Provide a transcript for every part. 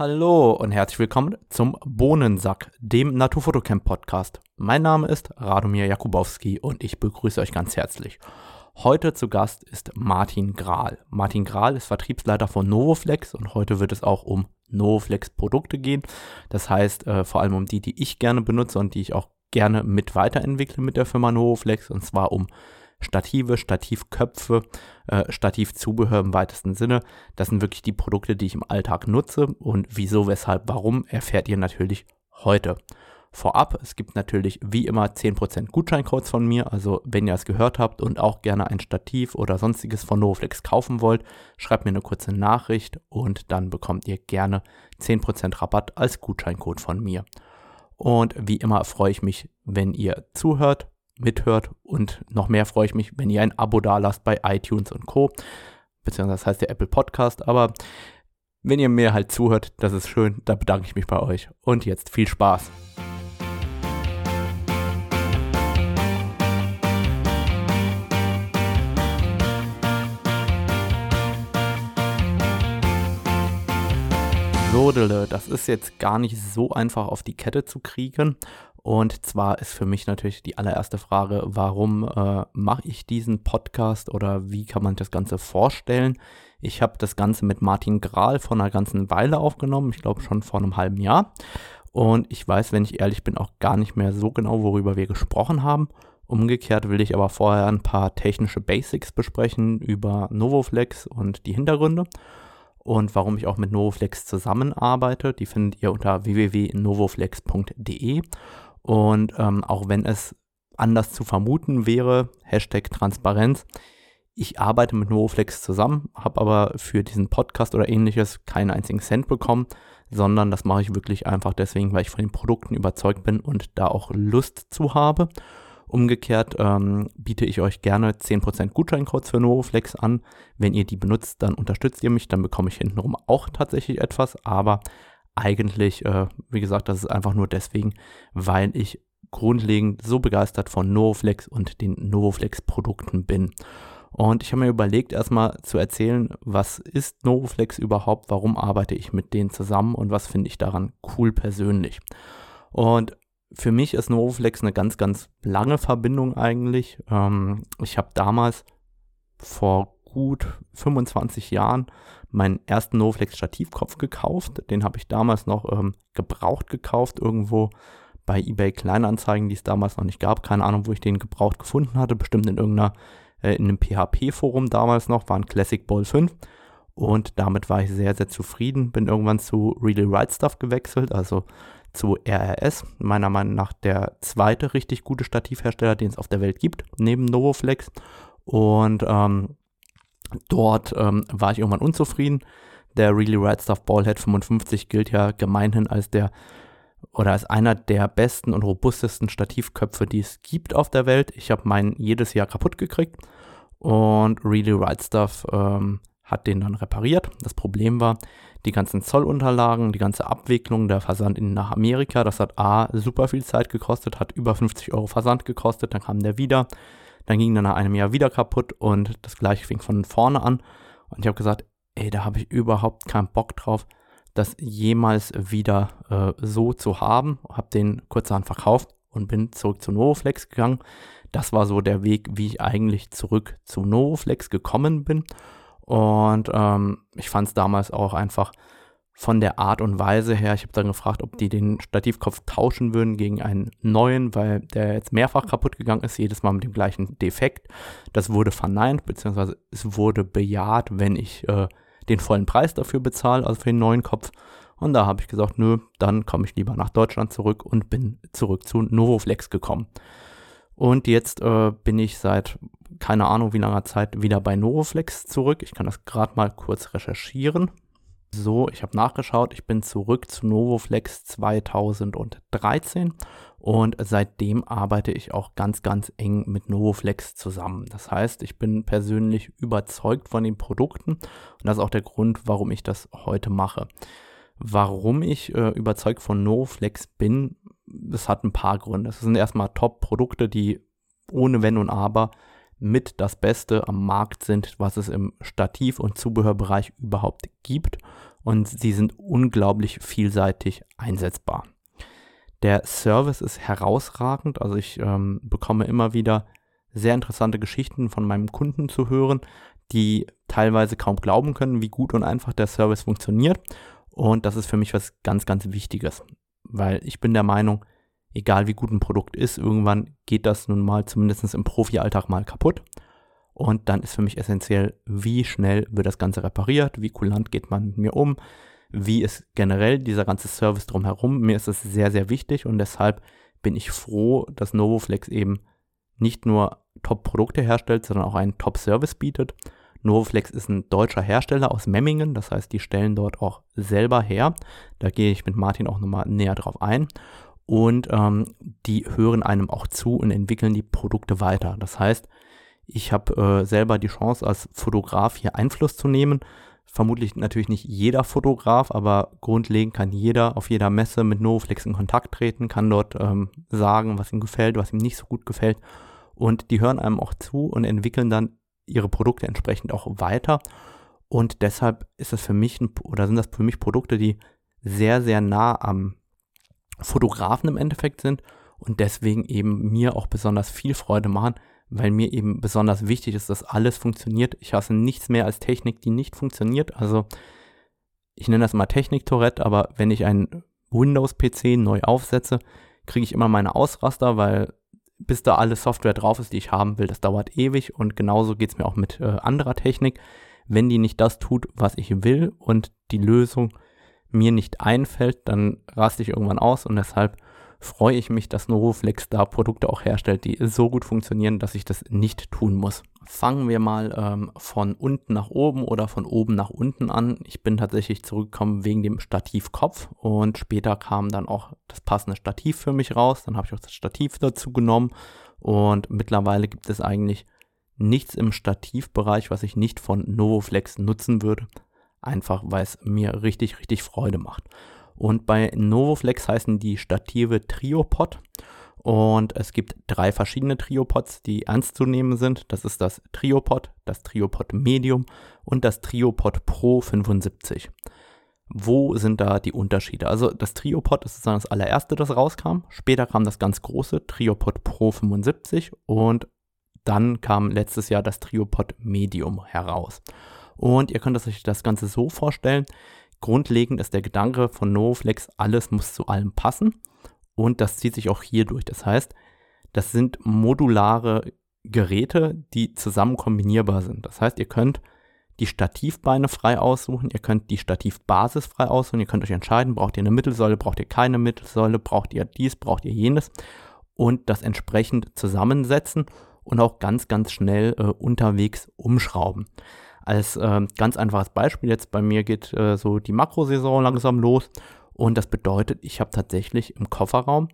Hallo und herzlich willkommen zum Bohnensack, dem Naturfotocamp Podcast. Mein Name ist Radomir Jakubowski und ich begrüße euch ganz herzlich. Heute zu Gast ist Martin Grahl. Martin Grahl ist Vertriebsleiter von Novoflex und heute wird es auch um Novoflex Produkte gehen. Das heißt äh, vor allem um die, die ich gerne benutze und die ich auch gerne mit weiterentwickle mit der Firma Novoflex und zwar um Stative, Stativköpfe, äh, Stativzubehör im weitesten Sinne. Das sind wirklich die Produkte, die ich im Alltag nutze und wieso, weshalb, warum erfährt ihr natürlich heute. Vorab, es gibt natürlich wie immer 10% Gutscheincodes von mir, also wenn ihr es gehört habt und auch gerne ein Stativ oder sonstiges von Novoflex kaufen wollt, schreibt mir eine kurze Nachricht und dann bekommt ihr gerne 10% Rabatt als Gutscheincode von mir. Und wie immer freue ich mich, wenn ihr zuhört, mithört und noch mehr freue ich mich, wenn ihr ein Abo dalasst bei iTunes und Co. Beziehungsweise das heißt der Apple Podcast, aber wenn ihr mir halt zuhört, das ist schön, da bedanke ich mich bei euch. Und jetzt viel Spaß. Das ist jetzt gar nicht so einfach auf die Kette zu kriegen. Und zwar ist für mich natürlich die allererste Frage, warum äh, mache ich diesen Podcast oder wie kann man das Ganze vorstellen? Ich habe das Ganze mit Martin Grahl vor einer ganzen Weile aufgenommen, ich glaube schon vor einem halben Jahr. Und ich weiß, wenn ich ehrlich bin, auch gar nicht mehr so genau, worüber wir gesprochen haben. Umgekehrt will ich aber vorher ein paar technische Basics besprechen über Novoflex und die Hintergründe und warum ich auch mit Novoflex zusammenarbeite. Die findet ihr unter www.novoflex.de. Und ähm, auch wenn es anders zu vermuten wäre, Hashtag Transparenz, ich arbeite mit Novoflex zusammen, habe aber für diesen Podcast oder ähnliches keinen einzigen Cent bekommen, sondern das mache ich wirklich einfach deswegen, weil ich von den Produkten überzeugt bin und da auch Lust zu habe. Umgekehrt ähm, biete ich euch gerne 10% Gutscheincodes für Novoflex an. Wenn ihr die benutzt, dann unterstützt ihr mich, dann bekomme ich hintenrum auch tatsächlich etwas. Aber eigentlich, äh, wie gesagt, das ist einfach nur deswegen, weil ich grundlegend so begeistert von Novoflex und den Novoflex-Produkten bin. Und ich habe mir überlegt, erstmal zu erzählen, was ist Novoflex überhaupt, warum arbeite ich mit denen zusammen und was finde ich daran cool persönlich. Und für mich ist Novoflex eine ganz, ganz lange Verbindung eigentlich. Ähm, ich habe damals vor gut 25 Jahren meinen ersten Novoflex Stativkopf gekauft. Den habe ich damals noch ähm, gebraucht gekauft, irgendwo bei eBay Kleinanzeigen, die es damals noch nicht gab. Keine Ahnung, wo ich den gebraucht gefunden hatte. Bestimmt in irgendeiner, äh, in einem PHP-Forum damals noch, war ein Classic Ball 5. Und damit war ich sehr, sehr zufrieden. Bin irgendwann zu Really Right Stuff gewechselt, also zu RRS, meiner Meinung nach der zweite richtig gute Stativhersteller, den es auf der Welt gibt, neben Novoflex. Und ähm, dort ähm, war ich irgendwann unzufrieden. Der Really Red Stuff Ballhead 55 gilt ja gemeinhin als der oder als einer der besten und robustesten Stativköpfe, die es gibt auf der Welt. Ich habe meinen jedes Jahr kaputt gekriegt und Really Right Stuff ähm, hat den dann repariert. Das Problem war, die ganzen Zollunterlagen, die ganze Abwicklung, der Versand in, nach Amerika, das hat A, super viel Zeit gekostet, hat über 50 Euro Versand gekostet, dann kam der wieder, dann ging der nach einem Jahr wieder kaputt und das gleiche fing von vorne an. Und ich habe gesagt, ey, da habe ich überhaupt keinen Bock drauf, das jemals wieder äh, so zu haben. Habe den kurzerhand verkauft und bin zurück zu Novoflex gegangen. Das war so der Weg, wie ich eigentlich zurück zu Novoflex gekommen bin. Und ähm, ich fand es damals auch einfach von der Art und Weise her, ich habe dann gefragt, ob die den Stativkopf tauschen würden gegen einen neuen, weil der jetzt mehrfach kaputt gegangen ist, jedes Mal mit dem gleichen Defekt. Das wurde verneint, beziehungsweise es wurde bejaht, wenn ich äh, den vollen Preis dafür bezahle, also für den neuen Kopf. Und da habe ich gesagt, nö, dann komme ich lieber nach Deutschland zurück und bin zurück zu Novoflex gekommen. Und jetzt äh, bin ich seit keine Ahnung wie langer Zeit wieder bei Novoflex zurück. Ich kann das gerade mal kurz recherchieren. So, ich habe nachgeschaut. Ich bin zurück zu Novoflex 2013 und seitdem arbeite ich auch ganz, ganz eng mit Novoflex zusammen. Das heißt, ich bin persönlich überzeugt von den Produkten und das ist auch der Grund, warum ich das heute mache. Warum ich äh, überzeugt von Novoflex bin, das hat ein paar Gründe. Es sind erstmal Top-Produkte, die ohne Wenn und Aber mit das Beste am Markt sind, was es im Stativ- und Zubehörbereich überhaupt gibt. Und sie sind unglaublich vielseitig einsetzbar. Der Service ist herausragend. Also ich ähm, bekomme immer wieder sehr interessante Geschichten von meinem Kunden zu hören, die teilweise kaum glauben können, wie gut und einfach der Service funktioniert. Und das ist für mich was ganz, ganz Wichtiges, weil ich bin der Meinung, egal wie gut ein Produkt ist, irgendwann geht das nun mal zumindest im Profi-Alltag mal kaputt. Und dann ist für mich essentiell, wie schnell wird das Ganze repariert, wie kulant geht man mit mir um, wie ist generell dieser ganze Service drumherum. Mir ist das sehr, sehr wichtig und deshalb bin ich froh, dass Novoflex eben nicht nur Top-Produkte herstellt, sondern auch einen Top-Service bietet. Novoflex ist ein deutscher Hersteller aus Memmingen, das heißt, die stellen dort auch selber her. Da gehe ich mit Martin auch nochmal näher drauf ein und ähm, die hören einem auch zu und entwickeln die Produkte weiter. Das heißt, ich habe äh, selber die Chance, als Fotograf hier Einfluss zu nehmen. Vermutlich natürlich nicht jeder Fotograf, aber grundlegend kann jeder auf jeder Messe mit Novoflex in Kontakt treten, kann dort ähm, sagen, was ihm gefällt, was ihm nicht so gut gefällt. Und die hören einem auch zu und entwickeln dann ihre Produkte entsprechend auch weiter. Und deshalb ist das für mich ein, oder sind das für mich Produkte, die sehr, sehr nah am Fotografen im Endeffekt sind und deswegen eben mir auch besonders viel Freude machen, weil mir eben besonders wichtig ist, dass alles funktioniert. Ich hasse nichts mehr als Technik, die nicht funktioniert. Also ich nenne das mal Technik-Tourette, aber wenn ich einen Windows-PC neu aufsetze, kriege ich immer meine Ausraster, weil bis da alle Software drauf ist, die ich haben will, das dauert ewig und genauso geht es mir auch mit äh, anderer Technik. Wenn die nicht das tut, was ich will und die Lösung mir nicht einfällt, dann raste ich irgendwann aus und deshalb freue ich mich, dass Novoflex da Produkte auch herstellt, die so gut funktionieren, dass ich das nicht tun muss. Fangen wir mal ähm, von unten nach oben oder von oben nach unten an. Ich bin tatsächlich zurückgekommen wegen dem Stativkopf und später kam dann auch das passende Stativ für mich raus. Dann habe ich auch das Stativ dazu genommen und mittlerweile gibt es eigentlich nichts im Stativbereich, was ich nicht von Novoflex nutzen würde. Einfach weil es mir richtig, richtig Freude macht. Und bei Novoflex heißen die Stative Triopod. Und es gibt drei verschiedene Triopods, die ernst zu nehmen sind. Das ist das Triopod, das Triopod Medium und das Triopod Pro 75. Wo sind da die Unterschiede? Also das Triopod ist sozusagen das allererste, das rauskam. Später kam das ganz große Triopod Pro 75 und dann kam letztes Jahr das Triopod Medium heraus. Und ihr könnt euch das Ganze so vorstellen. Grundlegend ist der Gedanke von NoFlex, alles muss zu allem passen. Und das zieht sich auch hier durch. Das heißt, das sind modulare Geräte, die zusammen kombinierbar sind. Das heißt, ihr könnt die Stativbeine frei aussuchen, ihr könnt die Stativbasis frei aussuchen, ihr könnt euch entscheiden, braucht ihr eine Mittelsäule, braucht ihr keine Mittelsäule, braucht ihr dies, braucht ihr jenes und das entsprechend zusammensetzen und auch ganz, ganz schnell äh, unterwegs umschrauben. Als äh, ganz einfaches Beispiel, jetzt bei mir geht äh, so die Makrosaison langsam los und das bedeutet, ich habe tatsächlich im Kofferraum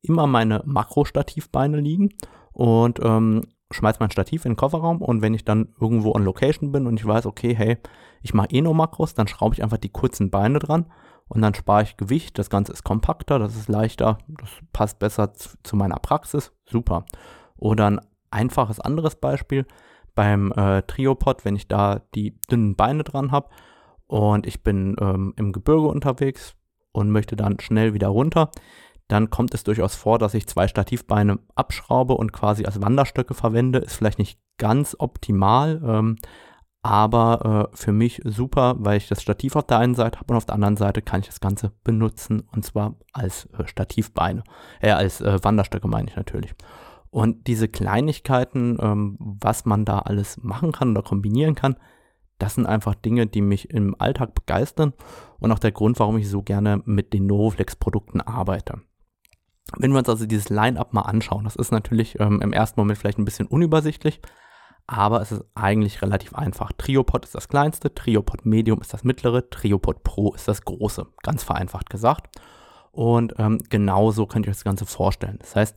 immer meine Makrostativbeine liegen und ähm, schmeiß mein Stativ in den Kofferraum und wenn ich dann irgendwo on Location bin und ich weiß, okay, hey, ich mache eh nur Makros, dann schraube ich einfach die kurzen Beine dran und dann spare ich Gewicht. Das Ganze ist kompakter, das ist leichter, das passt besser zu, zu meiner Praxis. Super. Oder ein einfaches anderes Beispiel beim äh, Triopod, wenn ich da die dünnen Beine dran habe und ich bin ähm, im Gebirge unterwegs und möchte dann schnell wieder runter, dann kommt es durchaus vor, dass ich zwei Stativbeine abschraube und quasi als Wanderstöcke verwende. Ist vielleicht nicht ganz optimal, ähm, aber äh, für mich super, weil ich das Stativ auf der einen Seite habe und auf der anderen Seite kann ich das Ganze benutzen und zwar als äh, Stativbeine, äh, als äh, Wanderstöcke meine ich natürlich. Und diese Kleinigkeiten, ähm, was man da alles machen kann oder kombinieren kann, das sind einfach Dinge, die mich im Alltag begeistern und auch der Grund, warum ich so gerne mit den Novoflex-Produkten arbeite. Wenn wir uns also dieses Line-up mal anschauen, das ist natürlich ähm, im ersten Moment vielleicht ein bisschen unübersichtlich, aber es ist eigentlich relativ einfach. Triopod ist das kleinste, Triopod Medium ist das mittlere, Triopod Pro ist das große, ganz vereinfacht gesagt. Und ähm, genauso könnt ihr euch das Ganze vorstellen. Das heißt,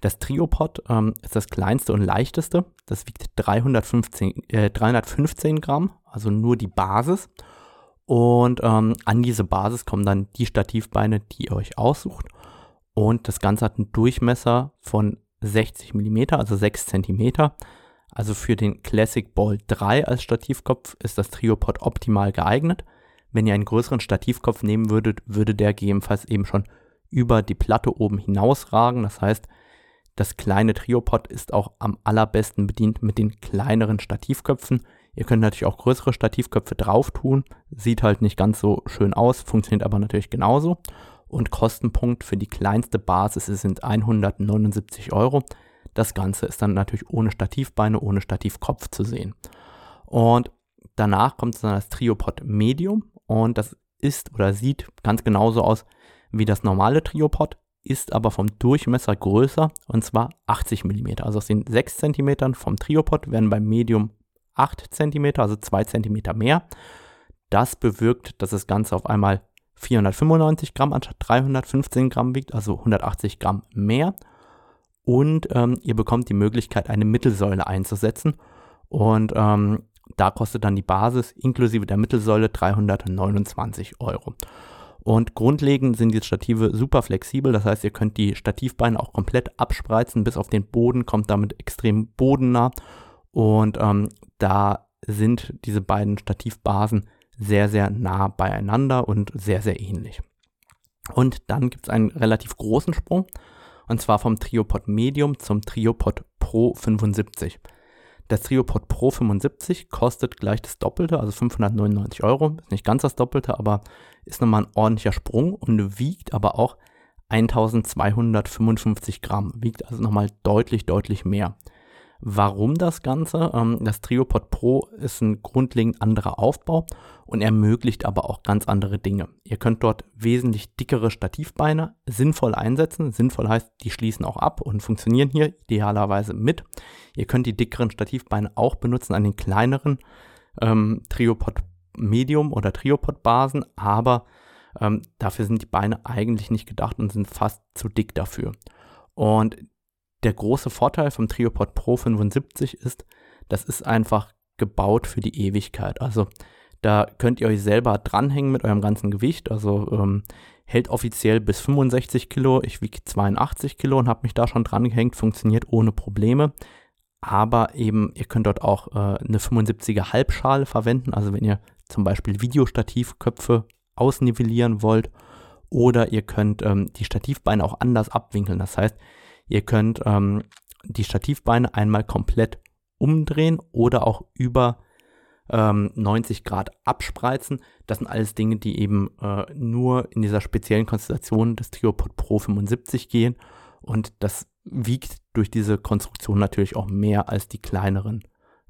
das Triopod ähm, ist das kleinste und leichteste. Das wiegt 315, äh, 315 Gramm, also nur die Basis. Und ähm, an diese Basis kommen dann die Stativbeine, die ihr euch aussucht. Und das Ganze hat einen Durchmesser von 60 mm, also 6 cm. Also für den Classic Ball 3 als Stativkopf ist das Triopod optimal geeignet. Wenn ihr einen größeren Stativkopf nehmen würdet, würde der gegebenenfalls eben schon über die Platte oben hinausragen. Das heißt, das kleine Triopod ist auch am allerbesten bedient mit den kleineren Stativköpfen. Ihr könnt natürlich auch größere Stativköpfe drauf tun. Sieht halt nicht ganz so schön aus, funktioniert aber natürlich genauso. Und Kostenpunkt für die kleinste Basis sind 179 Euro. Das Ganze ist dann natürlich ohne Stativbeine, ohne Stativkopf zu sehen. Und danach kommt dann das Triopod Medium und das ist oder sieht ganz genauso aus wie das normale Triopod, ist aber vom Durchmesser größer und zwar 80 mm. Also aus den 6 cm vom Triopod werden beim Medium 8 cm, also 2 cm mehr. Das bewirkt, dass das Ganze auf einmal 495 Gramm anstatt 315 Gramm wiegt, also 180 Gramm mehr. Und ähm, ihr bekommt die Möglichkeit, eine Mittelsäule einzusetzen. Und ähm, da kostet dann die Basis inklusive der Mittelsäule 329 Euro. Und grundlegend sind die Stative super flexibel, das heißt, ihr könnt die Stativbeine auch komplett abspreizen bis auf den Boden, kommt damit extrem bodennah. Und ähm, da sind diese beiden Stativbasen sehr, sehr nah beieinander und sehr, sehr ähnlich. Und dann gibt es einen relativ großen Sprung, und zwar vom Triopod Medium zum Triopod Pro 75. Das Triopod Pro 75 kostet gleich das Doppelte, also 599 Euro. Ist nicht ganz das Doppelte, aber ist nochmal ein ordentlicher Sprung und wiegt aber auch 1255 Gramm. Wiegt also nochmal deutlich, deutlich mehr. Warum das Ganze? Ähm, das Triopod Pro ist ein grundlegend anderer Aufbau und ermöglicht aber auch ganz andere Dinge. Ihr könnt dort wesentlich dickere Stativbeine sinnvoll einsetzen. Sinnvoll heißt, die schließen auch ab und funktionieren hier idealerweise mit. Ihr könnt die dickeren Stativbeine auch benutzen an den kleineren ähm, Triopod Medium oder Triopod Basen, aber ähm, dafür sind die Beine eigentlich nicht gedacht und sind fast zu dick dafür. Und der große Vorteil vom Triopod Pro 75 ist, das ist einfach gebaut für die Ewigkeit. Also da könnt ihr euch selber dranhängen mit eurem ganzen Gewicht. Also ähm, hält offiziell bis 65 Kilo. Ich wiege 82 Kilo und habe mich da schon dran gehängt. Funktioniert ohne Probleme. Aber eben, ihr könnt dort auch äh, eine 75er Halbschale verwenden. Also wenn ihr zum Beispiel Videostativköpfe ausnivellieren wollt. Oder ihr könnt ähm, die Stativbeine auch anders abwinkeln. Das heißt, Ihr könnt ähm, die Stativbeine einmal komplett umdrehen oder auch über ähm, 90 Grad abspreizen. Das sind alles Dinge, die eben äh, nur in dieser speziellen Konstellation des Triopod Pro 75 gehen. Und das wiegt durch diese Konstruktion natürlich auch mehr als die kleineren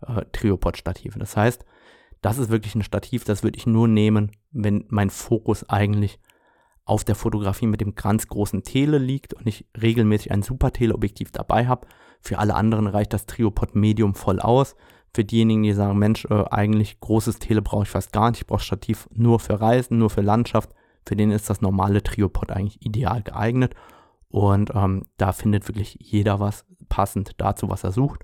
äh, Triopod-Stative. Das heißt, das ist wirklich ein Stativ, das würde ich nur nehmen, wenn mein Fokus eigentlich auf der Fotografie mit dem ganz großen Tele liegt und ich regelmäßig ein super Teleobjektiv dabei habe. Für alle anderen reicht das Triopod Medium voll aus. Für diejenigen, die sagen, Mensch, äh, eigentlich großes Tele brauche ich fast gar nicht, ich brauche Stativ nur für Reisen, nur für Landschaft. Für den ist das normale Triopod eigentlich ideal geeignet. Und ähm, da findet wirklich jeder was passend dazu, was er sucht.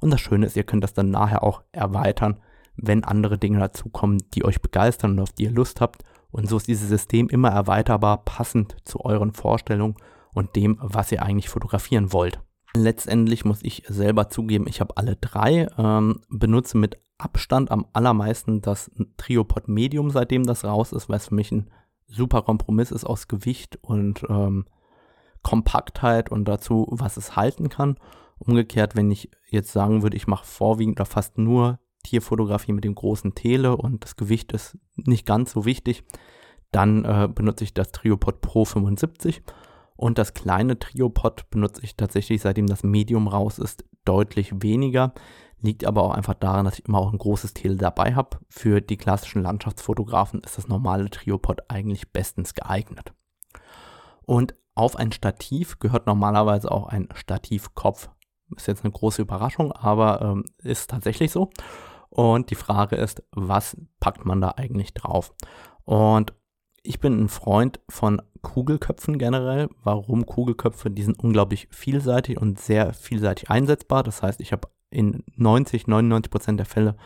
Und das Schöne ist, ihr könnt das dann nachher auch erweitern, wenn andere Dinge dazukommen, die euch begeistern und auf die ihr Lust habt. Und so ist dieses System immer erweiterbar, passend zu euren Vorstellungen und dem, was ihr eigentlich fotografieren wollt. Letztendlich muss ich selber zugeben, ich habe alle drei, ähm, benutze mit Abstand am allermeisten das Triopod Medium, seitdem das raus ist, weil es für mich ein super Kompromiss ist aus Gewicht und ähm, Kompaktheit und dazu, was es halten kann. Umgekehrt, wenn ich jetzt sagen würde, ich mache vorwiegend oder fast nur Tierfotografie mit dem großen Tele und das Gewicht ist nicht ganz so wichtig, dann äh, benutze ich das Triopod Pro 75 und das kleine Triopod benutze ich tatsächlich, seitdem das Medium raus ist, deutlich weniger. Liegt aber auch einfach daran, dass ich immer auch ein großes Tele dabei habe. Für die klassischen Landschaftsfotografen ist das normale Triopod eigentlich bestens geeignet. Und auf ein Stativ gehört normalerweise auch ein Stativkopf. Ist jetzt eine große Überraschung, aber ähm, ist tatsächlich so. Und die Frage ist, was packt man da eigentlich drauf? Und ich bin ein Freund von Kugelköpfen generell. Warum Kugelköpfe? Die sind unglaublich vielseitig und sehr vielseitig einsetzbar. Das heißt, ich habe in 90, 99 Prozent der Fälle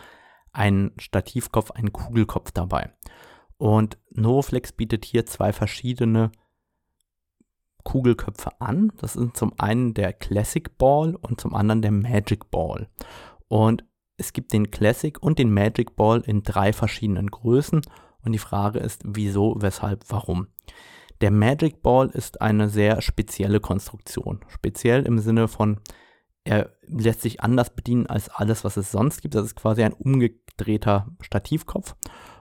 einen Stativkopf, einen Kugelkopf dabei. Und Novoflex bietet hier zwei verschiedene Kugelköpfe an. Das sind zum einen der Classic Ball und zum anderen der Magic Ball. Und es gibt den Classic und den Magic Ball in drei verschiedenen Größen. Und die Frage ist, wieso, weshalb, warum. Der Magic Ball ist eine sehr spezielle Konstruktion. Speziell im Sinne von, er lässt sich anders bedienen als alles, was es sonst gibt. Das ist quasi ein umgedrehter Stativkopf.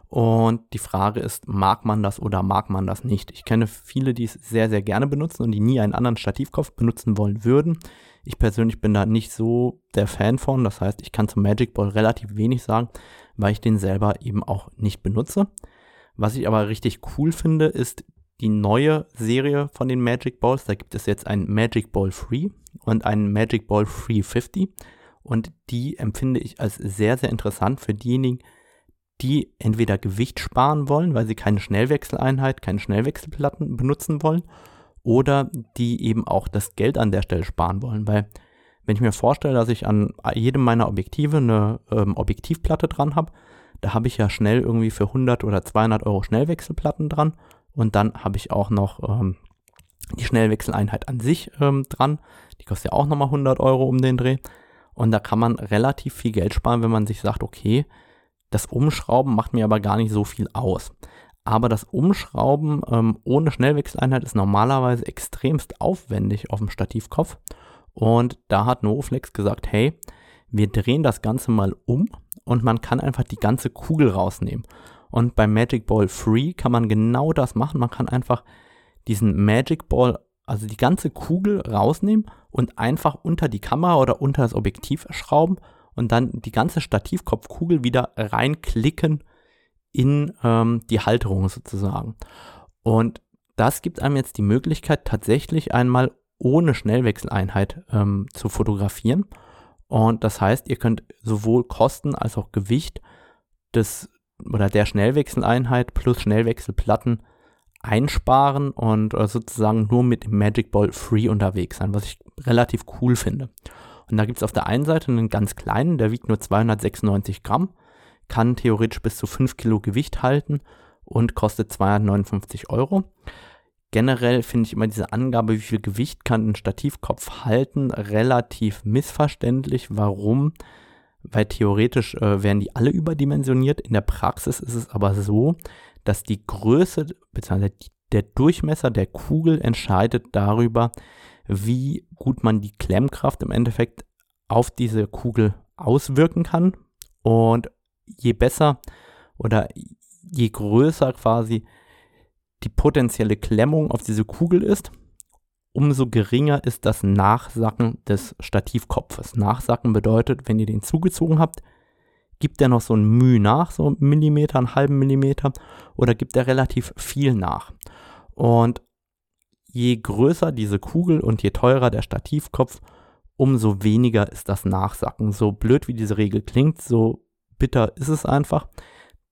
Und die Frage ist, mag man das oder mag man das nicht? Ich kenne viele, die es sehr, sehr gerne benutzen und die nie einen anderen Stativkopf benutzen wollen würden. Ich persönlich bin da nicht so der Fan von. Das heißt, ich kann zum Magic Ball relativ wenig sagen, weil ich den selber eben auch nicht benutze. Was ich aber richtig cool finde, ist die neue Serie von den Magic Balls. Da gibt es jetzt ein Magic Ball Free und einen Magic Ball Free 50. Und die empfinde ich als sehr, sehr interessant für diejenigen, die entweder Gewicht sparen wollen, weil sie keine Schnellwechseleinheit, keine Schnellwechselplatten benutzen wollen, oder die eben auch das Geld an der Stelle sparen wollen. Weil wenn ich mir vorstelle, dass ich an jedem meiner Objektive eine ähm, Objektivplatte dran habe, da habe ich ja schnell irgendwie für 100 oder 200 Euro Schnellwechselplatten dran und dann habe ich auch noch ähm, die Schnellwechseleinheit an sich ähm, dran. Die kostet ja auch nochmal 100 Euro um den Dreh. Und da kann man relativ viel Geld sparen, wenn man sich sagt, okay, das Umschrauben macht mir aber gar nicht so viel aus. Aber das Umschrauben ähm, ohne Schnellwechseleinheit ist normalerweise extremst aufwendig auf dem Stativkopf. Und da hat Novoflex gesagt, hey, wir drehen das Ganze mal um und man kann einfach die ganze Kugel rausnehmen. Und beim Magic Ball Free kann man genau das machen. Man kann einfach diesen Magic Ball, also die ganze Kugel rausnehmen und einfach unter die Kamera oder unter das Objektiv schrauben und dann die ganze Stativkopfkugel wieder reinklicken in ähm, die Halterung sozusagen. Und das gibt einem jetzt die Möglichkeit, tatsächlich einmal ohne Schnellwechseleinheit ähm, zu fotografieren. Und das heißt, ihr könnt sowohl Kosten als auch Gewicht des oder der Schnellwechseleinheit plus Schnellwechselplatten einsparen und äh, sozusagen nur mit Magic Ball Free unterwegs sein, was ich relativ cool finde. Und da gibt es auf der einen Seite einen ganz kleinen, der wiegt nur 296 Gramm, kann theoretisch bis zu 5 Kilo Gewicht halten und kostet 259 Euro. Generell finde ich immer diese Angabe, wie viel Gewicht kann ein Stativkopf halten, relativ missverständlich. Warum? Weil theoretisch äh, werden die alle überdimensioniert. In der Praxis ist es aber so, dass die Größe bzw. der Durchmesser der Kugel entscheidet darüber, wie gut man die Klemmkraft im Endeffekt auf diese Kugel auswirken kann. Und je besser oder je größer quasi die potenzielle Klemmung auf diese Kugel ist, umso geringer ist das Nachsacken des Stativkopfes. Nachsacken bedeutet, wenn ihr den zugezogen habt, gibt er noch so ein Mühe nach, so einen Millimeter, einen halben Millimeter, oder gibt er relativ viel nach. Und je größer diese Kugel und je teurer der Stativkopf, umso weniger ist das Nachsacken. So blöd wie diese Regel klingt, so bitter ist es einfach.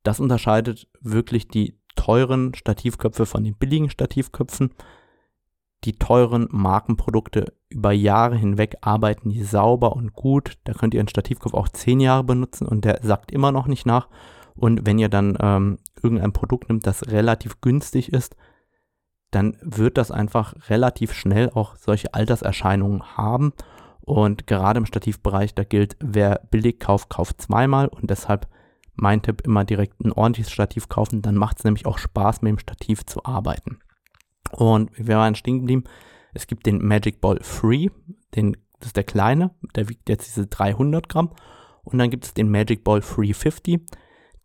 Das unterscheidet wirklich die teuren Stativköpfe von den billigen Stativköpfen. Die teuren Markenprodukte über Jahre hinweg arbeiten die sauber und gut. Da könnt ihr einen Stativkopf auch zehn Jahre benutzen und der sackt immer noch nicht nach. Und wenn ihr dann ähm, irgendein Produkt nimmt, das relativ günstig ist, dann wird das einfach relativ schnell auch solche Alterserscheinungen haben. Und gerade im Stativbereich, da gilt, wer billig kauft, kauft zweimal. Und deshalb mein Tipp immer direkt ein ordentliches Stativ kaufen. Dann macht es nämlich auch Spaß, mit dem Stativ zu arbeiten. Und wir waren stehen geblieben. Es gibt den Magic Ball Free, den, das ist der kleine, der wiegt jetzt diese 300 Gramm. Und dann gibt es den Magic Ball Free 50,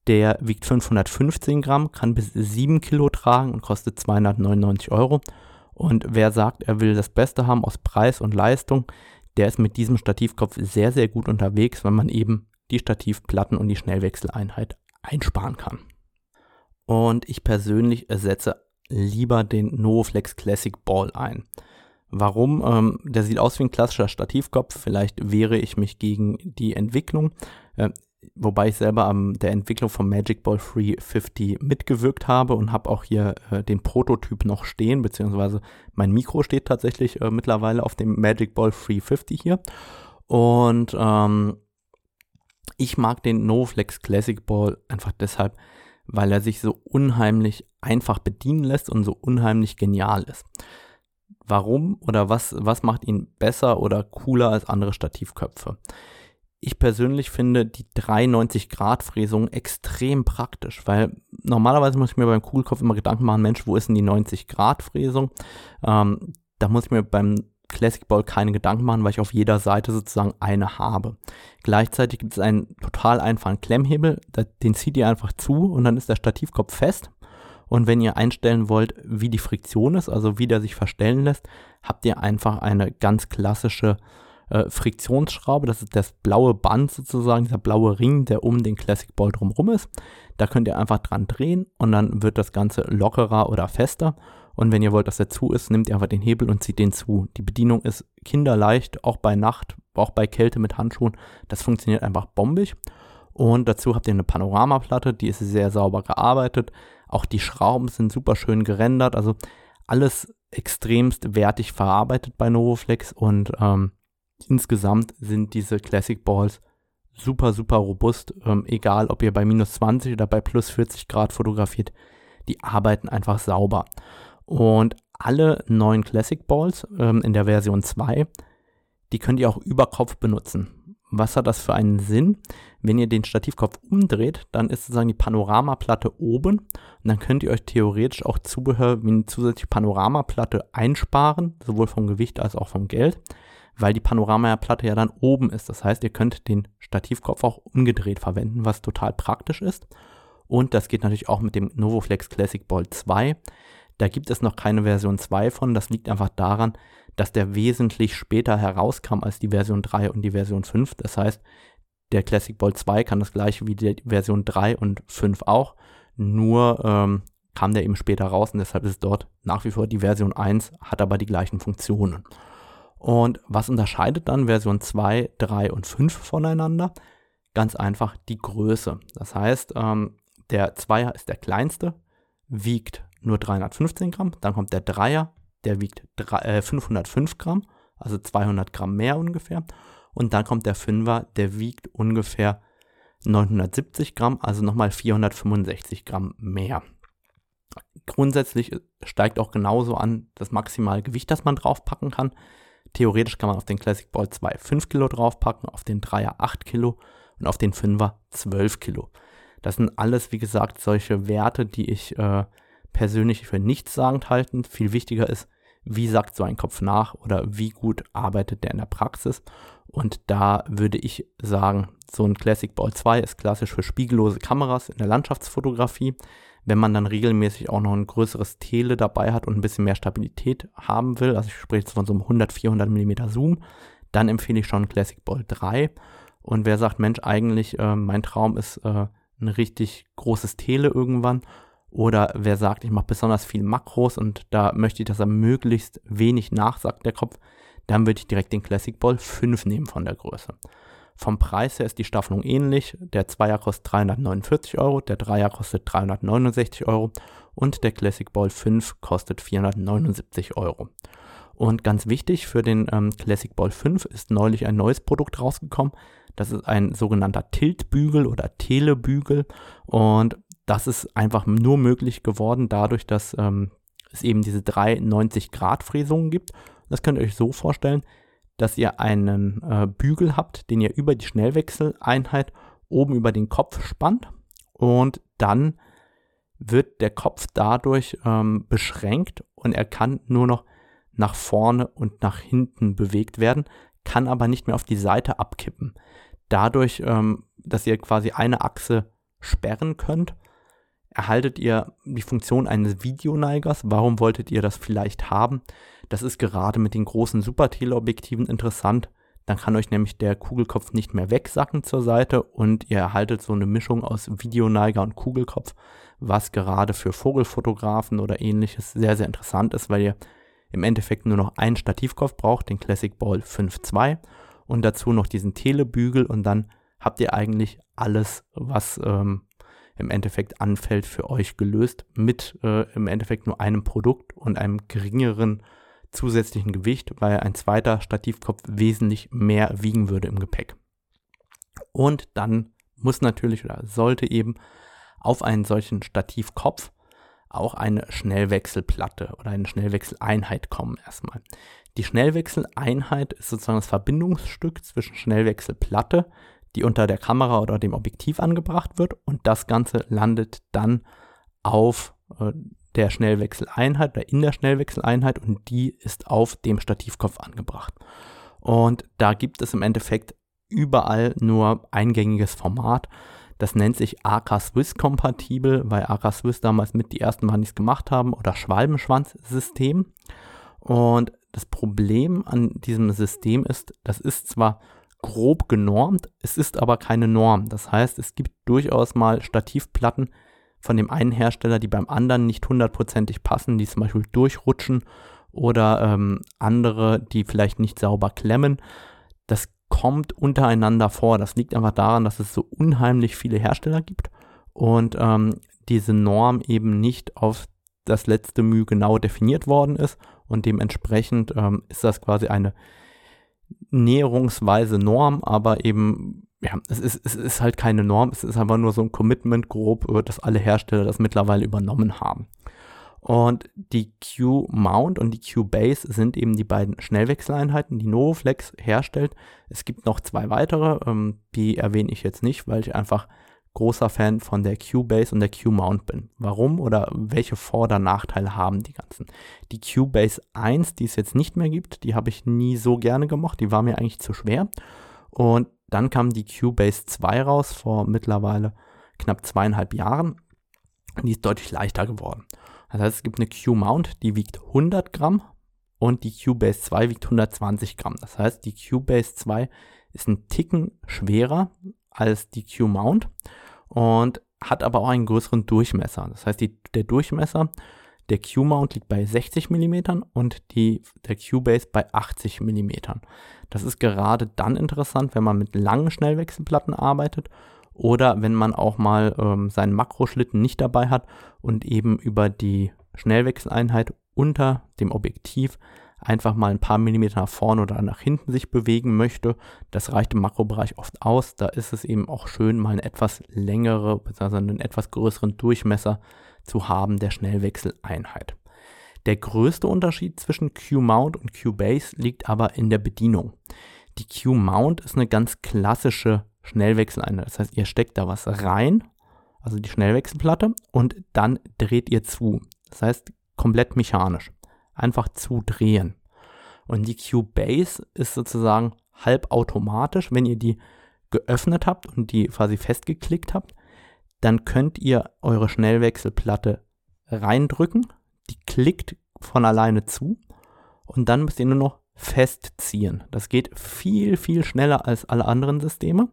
der wiegt 515 Gramm, kann bis 7 Kilo tragen und kostet 299 Euro. Und wer sagt, er will das Beste haben aus Preis und Leistung, der ist mit diesem Stativkopf sehr, sehr gut unterwegs, weil man eben die Stativplatten und die Schnellwechseleinheit einsparen kann. Und ich persönlich ersetze lieber den Novoflex Classic Ball ein. Warum? Ähm, der sieht aus wie ein klassischer Stativkopf. Vielleicht wehre ich mich gegen die Entwicklung. Äh, wobei ich selber an der Entwicklung vom Magic Ball 350 mitgewirkt habe und habe auch hier äh, den Prototyp noch stehen, beziehungsweise mein Mikro steht tatsächlich äh, mittlerweile auf dem Magic Ball 350 hier. Und ähm, ich mag den NoFlex Classic Ball einfach deshalb, weil er sich so unheimlich einfach bedienen lässt und so unheimlich genial ist. Warum oder was, was macht ihn besser oder cooler als andere Stativköpfe? ich persönlich finde die 93 Grad Fräsung extrem praktisch, weil normalerweise muss ich mir beim Kugelkopf immer Gedanken machen, Mensch, wo ist denn die 90 Grad Fräsung? Ähm, da muss ich mir beim Classic Ball keine Gedanken machen, weil ich auf jeder Seite sozusagen eine habe. Gleichzeitig gibt es einen total einfachen Klemmhebel, den zieht ihr einfach zu und dann ist der Stativkopf fest. Und wenn ihr einstellen wollt, wie die Friktion ist, also wie der sich verstellen lässt, habt ihr einfach eine ganz klassische äh, Friktionsschraube. Das ist das blaue Band sozusagen, dieser blaue Ring, der um den Classic Ball drumherum ist. Da könnt ihr einfach dran drehen und dann wird das Ganze lockerer oder fester. Und wenn ihr wollt, dass er zu ist, nehmt ihr einfach den Hebel und zieht den zu. Die Bedienung ist kinderleicht, auch bei Nacht, auch bei Kälte mit Handschuhen. Das funktioniert einfach bombig. Und dazu habt ihr eine Panoramaplatte, die ist sehr sauber gearbeitet. Auch die Schrauben sind super schön gerendert. Also alles extremst wertig verarbeitet bei Novoflex. Und ähm, insgesamt sind diese Classic Balls super, super robust. Ähm, egal, ob ihr bei minus 20 oder bei plus 40 Grad fotografiert. Die arbeiten einfach sauber. Und alle neuen Classic Balls ähm, in der Version 2, die könnt ihr auch über Kopf benutzen. Was hat das für einen Sinn? Wenn ihr den Stativkopf umdreht, dann ist sozusagen die Panoramaplatte oben und dann könnt ihr euch theoretisch auch Zubehör wie eine zusätzliche Panoramaplatte einsparen, sowohl vom Gewicht als auch vom Geld, weil die Panoramaplatte ja dann oben ist. Das heißt, ihr könnt den Stativkopf auch umgedreht verwenden, was total praktisch ist. Und das geht natürlich auch mit dem Novoflex Classic Ball 2. Da gibt es noch keine Version 2 von. Das liegt einfach daran, dass der wesentlich später herauskam als die Version 3 und die Version 5. Das heißt, der Classic Ball 2 kann das gleiche wie die Version 3 und 5 auch. Nur ähm, kam der eben später raus und deshalb ist dort nach wie vor die Version 1, hat aber die gleichen Funktionen. Und was unterscheidet dann Version 2, 3 und 5 voneinander? Ganz einfach die Größe. Das heißt, ähm, der 2er ist der kleinste, wiegt nur 315 Gramm. Dann kommt der Dreier, der wiegt drei, äh, 505 Gramm, also 200 Gramm mehr ungefähr. Und dann kommt der Fünfer, der wiegt ungefähr 970 Gramm, also nochmal 465 Gramm mehr. Grundsätzlich steigt auch genauso an das maximale Gewicht, das man draufpacken kann. Theoretisch kann man auf den Classic Ball 2 5 Kilo draufpacken, auf den Dreier 8 Kilo und auf den Fünfer 12 Kilo. Das sind alles, wie gesagt, solche Werte, die ich äh, persönlich für nichtssagend halten. Viel wichtiger ist, wie sagt so ein Kopf nach oder wie gut arbeitet der in der Praxis. Und da würde ich sagen, so ein Classic Ball 2 ist klassisch für spiegellose Kameras in der Landschaftsfotografie. Wenn man dann regelmäßig auch noch ein größeres Tele dabei hat und ein bisschen mehr Stabilität haben will, also ich spreche jetzt von so einem 100, 400 mm Zoom, dann empfehle ich schon Classic Ball 3. Und wer sagt, Mensch, eigentlich äh, mein Traum ist äh, ein richtig großes Tele irgendwann oder wer sagt, ich mache besonders viel Makros und da möchte ich, dass er möglichst wenig nachsagt, der Kopf, dann würde ich direkt den Classic Ball 5 nehmen von der Größe. Vom Preis her ist die Staffelung ähnlich. Der Zweier kostet 349 Euro, der Dreier kostet 369 Euro und der Classic Ball 5 kostet 479 Euro. Und ganz wichtig für den ähm, Classic Ball 5 ist neulich ein neues Produkt rausgekommen. Das ist ein sogenannter Tiltbügel oder Telebügel. Und das ist einfach nur möglich geworden dadurch, dass ähm, es eben diese drei 90-Grad-Fräsungen gibt. Das könnt ihr euch so vorstellen, dass ihr einen äh, Bügel habt, den ihr über die Schnellwechseleinheit oben über den Kopf spannt und dann wird der Kopf dadurch ähm, beschränkt und er kann nur noch nach vorne und nach hinten bewegt werden, kann aber nicht mehr auf die Seite abkippen. Dadurch, ähm, dass ihr quasi eine Achse sperren könnt, erhaltet ihr die Funktion eines Videoneigers. Warum wolltet ihr das vielleicht haben? Das ist gerade mit den großen Super-Teleobjektiven interessant. Dann kann euch nämlich der Kugelkopf nicht mehr wegsacken zur Seite und ihr erhaltet so eine Mischung aus Videoneiger und Kugelkopf, was gerade für Vogelfotografen oder ähnliches sehr, sehr interessant ist, weil ihr im Endeffekt nur noch einen Stativkopf braucht, den Classic Ball 5.2 und dazu noch diesen Telebügel und dann habt ihr eigentlich alles, was ähm, im Endeffekt anfällt, für euch gelöst mit äh, im Endeffekt nur einem Produkt und einem geringeren zusätzlichen Gewicht, weil ein zweiter Stativkopf wesentlich mehr wiegen würde im Gepäck. Und dann muss natürlich oder sollte eben auf einen solchen Stativkopf auch eine Schnellwechselplatte oder eine Schnellwechseleinheit kommen erstmal. Die Schnellwechseleinheit ist sozusagen das Verbindungsstück zwischen Schnellwechselplatte, die unter der Kamera oder dem Objektiv angebracht wird und das Ganze landet dann auf äh, der Schnellwechseleinheit oder in der Schnellwechseleinheit und die ist auf dem Stativkopf angebracht. Und da gibt es im Endeffekt überall nur eingängiges Format. Das nennt sich AK Swiss kompatibel, weil AK Swiss damals mit die ersten waren, die es gemacht haben, oder Schwalbenschwanz-System. Und das Problem an diesem System ist, das ist zwar grob genormt, es ist aber keine Norm. Das heißt, es gibt durchaus mal Stativplatten von dem einen Hersteller, die beim anderen nicht hundertprozentig passen, die zum Beispiel durchrutschen oder ähm, andere, die vielleicht nicht sauber klemmen. Das kommt untereinander vor. Das liegt einfach daran, dass es so unheimlich viele Hersteller gibt und ähm, diese Norm eben nicht auf das letzte Mühe genau definiert worden ist und dementsprechend ähm, ist das quasi eine näherungsweise Norm, aber eben, ja, es ist, es ist halt keine Norm, es ist einfach nur so ein Commitment grob, dass alle Hersteller das mittlerweile übernommen haben. Und die Q-Mount und die Q-Base sind eben die beiden Schnellwechseleinheiten, die Novoflex herstellt. Es gibt noch zwei weitere, ähm, die erwähne ich jetzt nicht, weil ich einfach großer Fan von der Q-Base und der Q-Mount bin. Warum oder welche Vor- oder Nachteile haben die ganzen? Die Q-Base 1, die es jetzt nicht mehr gibt, die habe ich nie so gerne gemocht, die war mir eigentlich zu schwer. Und dann kam die Q-Base 2 raus vor mittlerweile knapp zweieinhalb Jahren. Die ist deutlich leichter geworden. Das heißt, es gibt eine Q-Mount, die wiegt 100 Gramm und die Q-Base 2 wiegt 120 Gramm. Das heißt, die Q-Base 2 ist ein Ticken schwerer als die Q-Mount und hat aber auch einen größeren Durchmesser. Das heißt, die, der Durchmesser der Q-Mount liegt bei 60 mm und die, der Q-Base bei 80 mm. Das ist gerade dann interessant, wenn man mit langen Schnellwechselplatten arbeitet oder wenn man auch mal ähm, seinen Makroschlitten nicht dabei hat und eben über die Schnellwechseleinheit unter dem Objektiv einfach mal ein paar Millimeter nach vorne oder nach hinten sich bewegen möchte. Das reicht im Makrobereich oft aus. Da ist es eben auch schön, mal eine etwas längere, bzw. einen etwas größeren Durchmesser zu haben der Schnellwechseleinheit. Der größte Unterschied zwischen Q-Mount und Q-Base liegt aber in der Bedienung. Die Q-Mount ist eine ganz klassische Schnellwechseleinheit. Das heißt, ihr steckt da was rein, also die Schnellwechselplatte, und dann dreht ihr zu. Das heißt, komplett mechanisch. Einfach zudrehen. Und die Q-Base ist sozusagen halbautomatisch. Wenn ihr die geöffnet habt und die quasi festgeklickt habt, dann könnt ihr eure Schnellwechselplatte reindrücken. Die klickt von alleine zu und dann müsst ihr nur noch festziehen. Das geht viel, viel schneller als alle anderen Systeme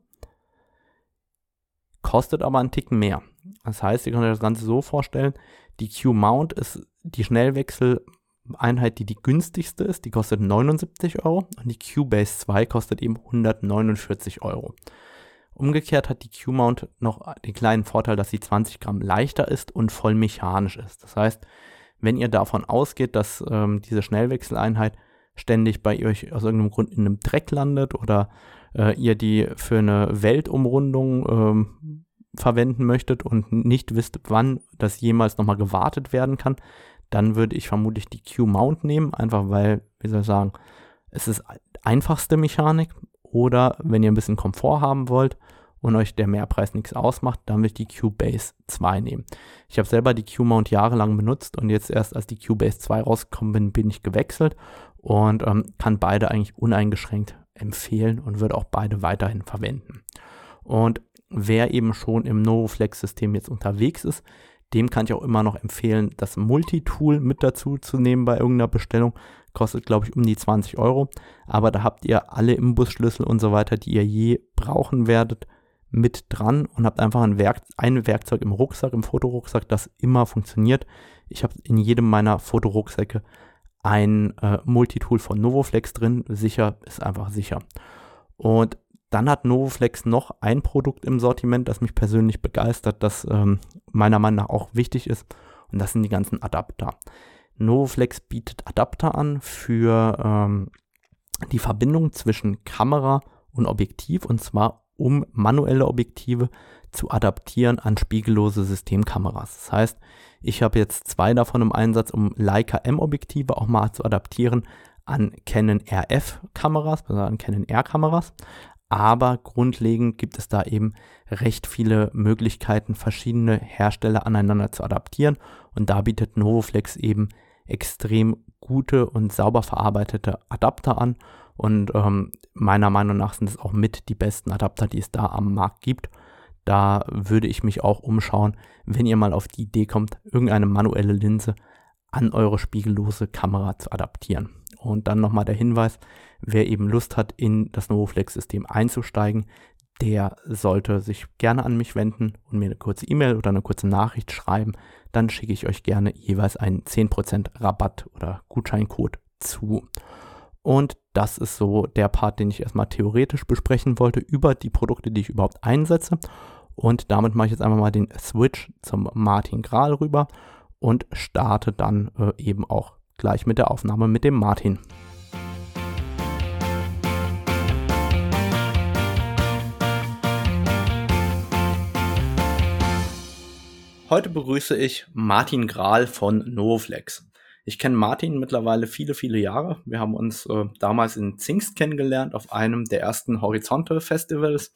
kostet aber einen Ticken mehr. Das heißt, ihr könnt euch das Ganze so vorstellen, die Q-Mount ist die Schnellwechseleinheit, die die günstigste ist, die kostet 79 Euro und die Q-Base 2 kostet eben 149 Euro. Umgekehrt hat die Q-Mount noch den kleinen Vorteil, dass sie 20 Gramm leichter ist und voll mechanisch ist. Das heißt, wenn ihr davon ausgeht, dass ähm, diese Schnellwechseleinheit ständig bei euch aus irgendeinem Grund in einem Dreck landet oder äh, ihr die für eine Weltumrundung ähm, verwenden möchtet und nicht wisst, wann das jemals nochmal gewartet werden kann, dann würde ich vermutlich die Q-Mount nehmen, einfach weil, wie soll ich sagen, es ist einfachste Mechanik oder wenn ihr ein bisschen Komfort haben wollt und euch der Mehrpreis nichts ausmacht, dann würde ich die Q-Base 2 nehmen. Ich habe selber die Q-Mount jahrelang benutzt und jetzt erst als die Q-Base 2 rausgekommen bin, bin ich gewechselt und ähm, kann beide eigentlich uneingeschränkt empfehlen und würde auch beide weiterhin verwenden. Und wer eben schon im Novoflex-System jetzt unterwegs ist, dem kann ich auch immer noch empfehlen, das Multitool mit dazu zu nehmen bei irgendeiner Bestellung. Kostet, glaube ich, um die 20 Euro. Aber da habt ihr alle Imbusschlüssel und so weiter, die ihr je brauchen werdet, mit dran und habt einfach ein, Werk ein Werkzeug im Rucksack, im Fotorucksack, das immer funktioniert. Ich habe in jedem meiner Fotorucksäcke ein äh, Multitool von Novoflex drin. Sicher ist einfach sicher. Und dann hat Novoflex noch ein Produkt im Sortiment, das mich persönlich begeistert, das ähm, meiner Meinung nach auch wichtig ist. Und das sind die ganzen Adapter. Novoflex bietet Adapter an für ähm, die Verbindung zwischen Kamera und Objektiv und zwar um manuelle Objektive zu adaptieren an spiegellose Systemkameras. Das heißt, Ich habe jetzt zwei davon im Einsatz, um Leica M-Objektive auch mal zu adaptieren an Canon RF-Kameras, also an Canon R-Kameras. Aber grundlegend gibt es da eben recht viele Möglichkeiten, verschiedene Hersteller aneinander zu adaptieren. Und da bietet Novoflex eben extrem gute und sauber verarbeitete Adapter an. Und ähm, meiner Meinung nach sind es auch mit die besten Adapter, die es da am Markt gibt. Da würde ich mich auch umschauen, wenn ihr mal auf die Idee kommt, irgendeine manuelle Linse an eure spiegellose Kamera zu adaptieren. Und dann nochmal der Hinweis, wer eben Lust hat, in das Novoflex-System einzusteigen, der sollte sich gerne an mich wenden und mir eine kurze E-Mail oder eine kurze Nachricht schreiben. Dann schicke ich euch gerne jeweils einen 10% Rabatt oder Gutscheincode zu. Und das ist so der Part, den ich erstmal theoretisch besprechen wollte über die Produkte, die ich überhaupt einsetze. Und damit mache ich jetzt einfach mal den Switch zum Martin Grahl rüber und starte dann äh, eben auch gleich mit der Aufnahme mit dem Martin. Heute begrüße ich Martin Grahl von Novoflex. Ich kenne Martin mittlerweile viele, viele Jahre. Wir haben uns äh, damals in Zingst kennengelernt auf einem der ersten Horizonte-Festivals.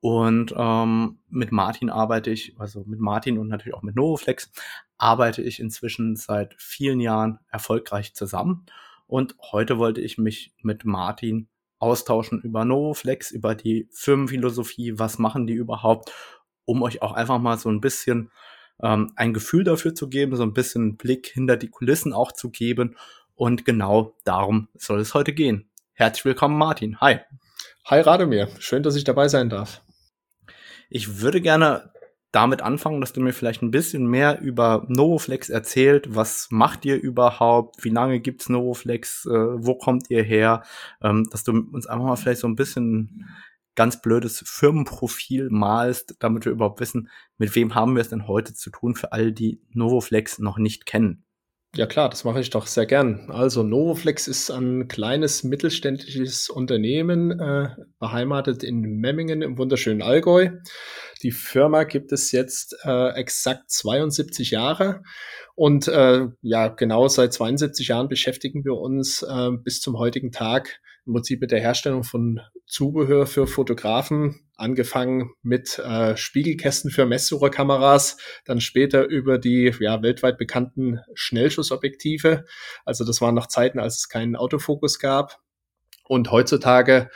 Und ähm, mit Martin arbeite ich, also mit Martin und natürlich auch mit Novoflex, arbeite ich inzwischen seit vielen Jahren erfolgreich zusammen. Und heute wollte ich mich mit Martin austauschen über Novoflex, über die Firmenphilosophie, was machen die überhaupt, um euch auch einfach mal so ein bisschen ähm, ein Gefühl dafür zu geben, so ein bisschen Blick hinter die Kulissen auch zu geben. Und genau darum soll es heute gehen. Herzlich willkommen, Martin. Hi. Hi Radomir, schön, dass ich dabei sein darf. Ich würde gerne damit anfangen, dass du mir vielleicht ein bisschen mehr über Novoflex erzählt. Was macht ihr überhaupt? Wie lange gibt's Novoflex? Äh, wo kommt ihr her? Ähm, dass du uns einfach mal vielleicht so ein bisschen ganz blödes Firmenprofil malst, damit wir überhaupt wissen, mit wem haben wir es denn heute zu tun, für all die Novoflex noch nicht kennen. Ja klar, das mache ich doch sehr gern. Also Novoflex ist ein kleines mittelständisches Unternehmen, äh, beheimatet in Memmingen im wunderschönen Allgäu. Die Firma gibt es jetzt äh, exakt 72 Jahre und äh, ja, genau seit 72 Jahren beschäftigen wir uns äh, bis zum heutigen Tag im Prinzip mit der Herstellung von Zubehör für Fotografen, angefangen mit äh, Spiegelkästen für Messsucherkameras, dann später über die ja, weltweit bekannten Schnellschussobjektive. Also das waren noch Zeiten, als es keinen Autofokus gab. Und heutzutage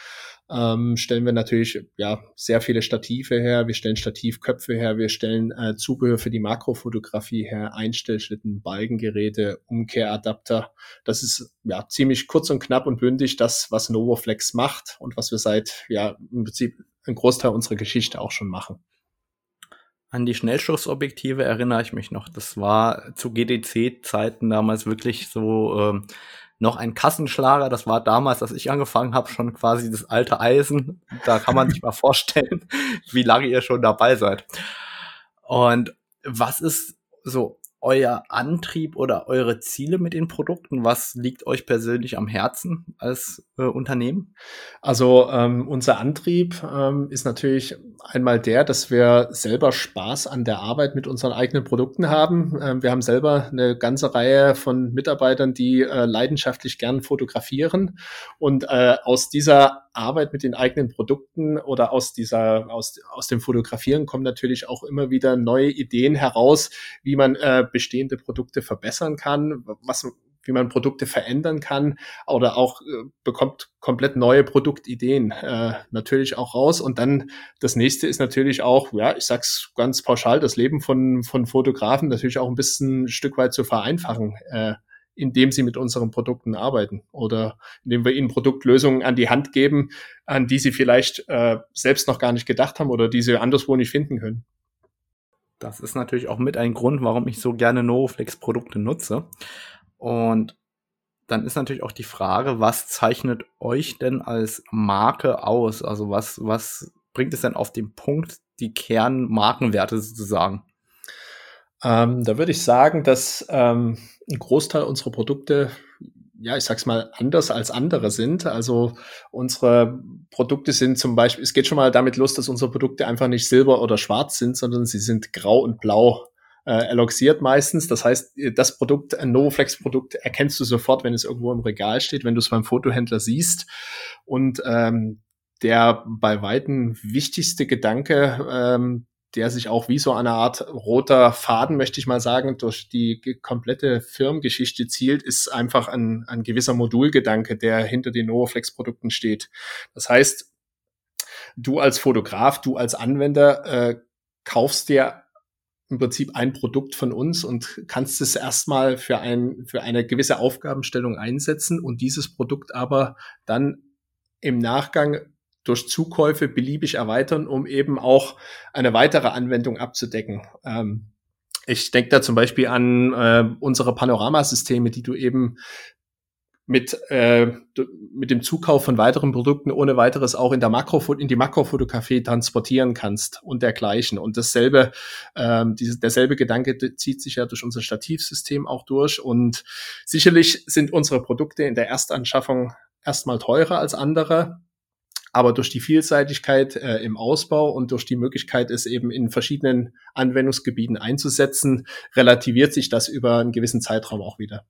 ähm, stellen wir natürlich ja sehr viele Stative her. Wir stellen Stativköpfe her, wir stellen äh, Zubehör für die Makrofotografie her, Einstellschlitten, Balkengeräte, Umkehradapter. Das ist ja ziemlich kurz und knapp und bündig das, was Novoflex macht und was wir seit ja im Prinzip ein Großteil unserer Geschichte auch schon machen. An die Schnellschussobjektive erinnere ich mich noch. Das war zu GDC-Zeiten damals wirklich so ähm, noch ein Kassenschlager. Das war damals, als ich angefangen habe, schon quasi das alte Eisen. Da kann man sich mal vorstellen, wie lange ihr schon dabei seid. Und was ist so euer Antrieb oder eure Ziele mit den Produkten? Was liegt euch persönlich am Herzen als äh, Unternehmen? Also ähm, unser Antrieb ähm, ist natürlich einmal der, dass wir selber Spaß an der Arbeit mit unseren eigenen Produkten haben. Ähm, wir haben selber eine ganze Reihe von Mitarbeitern, die äh, leidenschaftlich gern fotografieren und äh, aus dieser Arbeit mit den eigenen Produkten oder aus dieser, aus, aus dem Fotografieren kommen natürlich auch immer wieder neue Ideen heraus, wie man äh, bestehende Produkte verbessern kann, was, wie man Produkte verändern kann oder auch äh, bekommt komplett neue Produktideen äh, natürlich auch raus. Und dann das nächste ist natürlich auch, ja, ich sag's ganz pauschal, das Leben von, von Fotografen natürlich auch ein bisschen ein Stück weit zu vereinfachen. Äh, indem sie mit unseren Produkten arbeiten oder indem wir ihnen Produktlösungen an die Hand geben, an die sie vielleicht äh, selbst noch gar nicht gedacht haben oder die sie anderswo nicht finden können. Das ist natürlich auch mit ein Grund, warum ich so gerne Novoflex-Produkte nutze. Und dann ist natürlich auch die Frage, was zeichnet euch denn als Marke aus? Also was, was bringt es denn auf den Punkt, die Kernmarkenwerte sozusagen? Ähm, da würde ich sagen, dass ähm, ein Großteil unserer Produkte, ja, ich sag's mal, anders als andere sind. Also unsere Produkte sind zum Beispiel, es geht schon mal damit los, dass unsere Produkte einfach nicht silber oder schwarz sind, sondern sie sind grau und blau äh, eloxiert meistens. Das heißt, das Produkt, ein Novoflex-Produkt, erkennst du sofort, wenn es irgendwo im Regal steht, wenn du es beim Fotohändler siehst. Und ähm, der bei Weitem wichtigste Gedanke, ähm, der sich auch wie so eine Art roter Faden, möchte ich mal sagen, durch die komplette Firmengeschichte zielt, ist einfach ein, ein gewisser Modulgedanke, der hinter den Novoflex-Produkten steht. Das heißt, du als Fotograf, du als Anwender äh, kaufst dir im Prinzip ein Produkt von uns und kannst es erstmal für, ein, für eine gewisse Aufgabenstellung einsetzen und dieses Produkt aber dann im Nachgang durch Zukäufe beliebig erweitern, um eben auch eine weitere Anwendung abzudecken. Ähm, ich denke da zum Beispiel an äh, unsere Panoramasysteme, die du eben mit, äh, mit dem Zukauf von weiteren Produkten ohne weiteres auch in der Makro in die Makrofotografie transportieren kannst und dergleichen. Und dasselbe, ähm, diese, derselbe Gedanke zieht sich ja durch unser Stativsystem auch durch. Und sicherlich sind unsere Produkte in der Erstanschaffung erstmal teurer als andere. Aber durch die Vielseitigkeit äh, im Ausbau und durch die Möglichkeit, es eben in verschiedenen Anwendungsgebieten einzusetzen, relativiert sich das über einen gewissen Zeitraum auch wieder.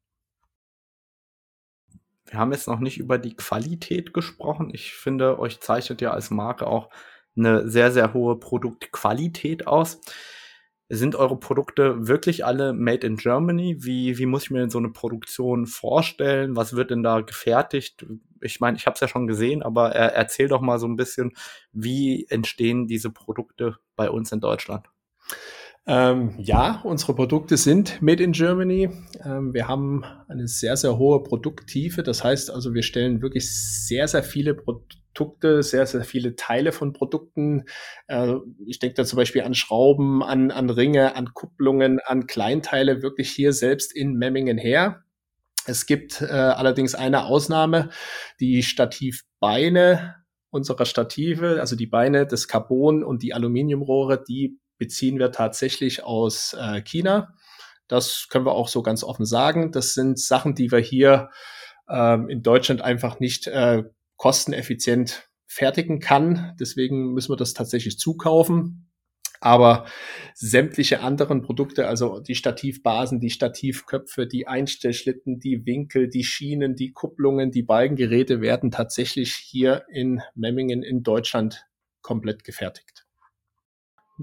Wir haben jetzt noch nicht über die Qualität gesprochen. Ich finde, euch zeichnet ja als Marke auch eine sehr, sehr hohe Produktqualität aus. Sind eure Produkte wirklich alle made in Germany? Wie, wie muss ich mir denn so eine Produktion vorstellen? Was wird denn da gefertigt? Ich meine, ich habe es ja schon gesehen, aber er, erzähl doch mal so ein bisschen, wie entstehen diese Produkte bei uns in Deutschland? Ähm, ja, unsere Produkte sind made in Germany. Ähm, wir haben eine sehr, sehr hohe Produkttiefe. Das heißt also, wir stellen wirklich sehr, sehr viele Produkte, sehr, sehr viele Teile von Produkten. Äh, ich denke da zum Beispiel an Schrauben, an, an Ringe, an Kupplungen, an Kleinteile wirklich hier selbst in Memmingen her. Es gibt äh, allerdings eine Ausnahme, die Stativbeine unserer Stative, also die Beine, des Carbon und die Aluminiumrohre, die beziehen wir tatsächlich aus äh, China. Das können wir auch so ganz offen sagen. Das sind Sachen, die wir hier ähm, in Deutschland einfach nicht äh, kosteneffizient fertigen kann. Deswegen müssen wir das tatsächlich zukaufen. Aber sämtliche anderen Produkte, also die Stativbasen, die Stativköpfe, die Einstellschlitten, die Winkel, die Schienen, die Kupplungen, die Balkengeräte werden tatsächlich hier in Memmingen in Deutschland komplett gefertigt.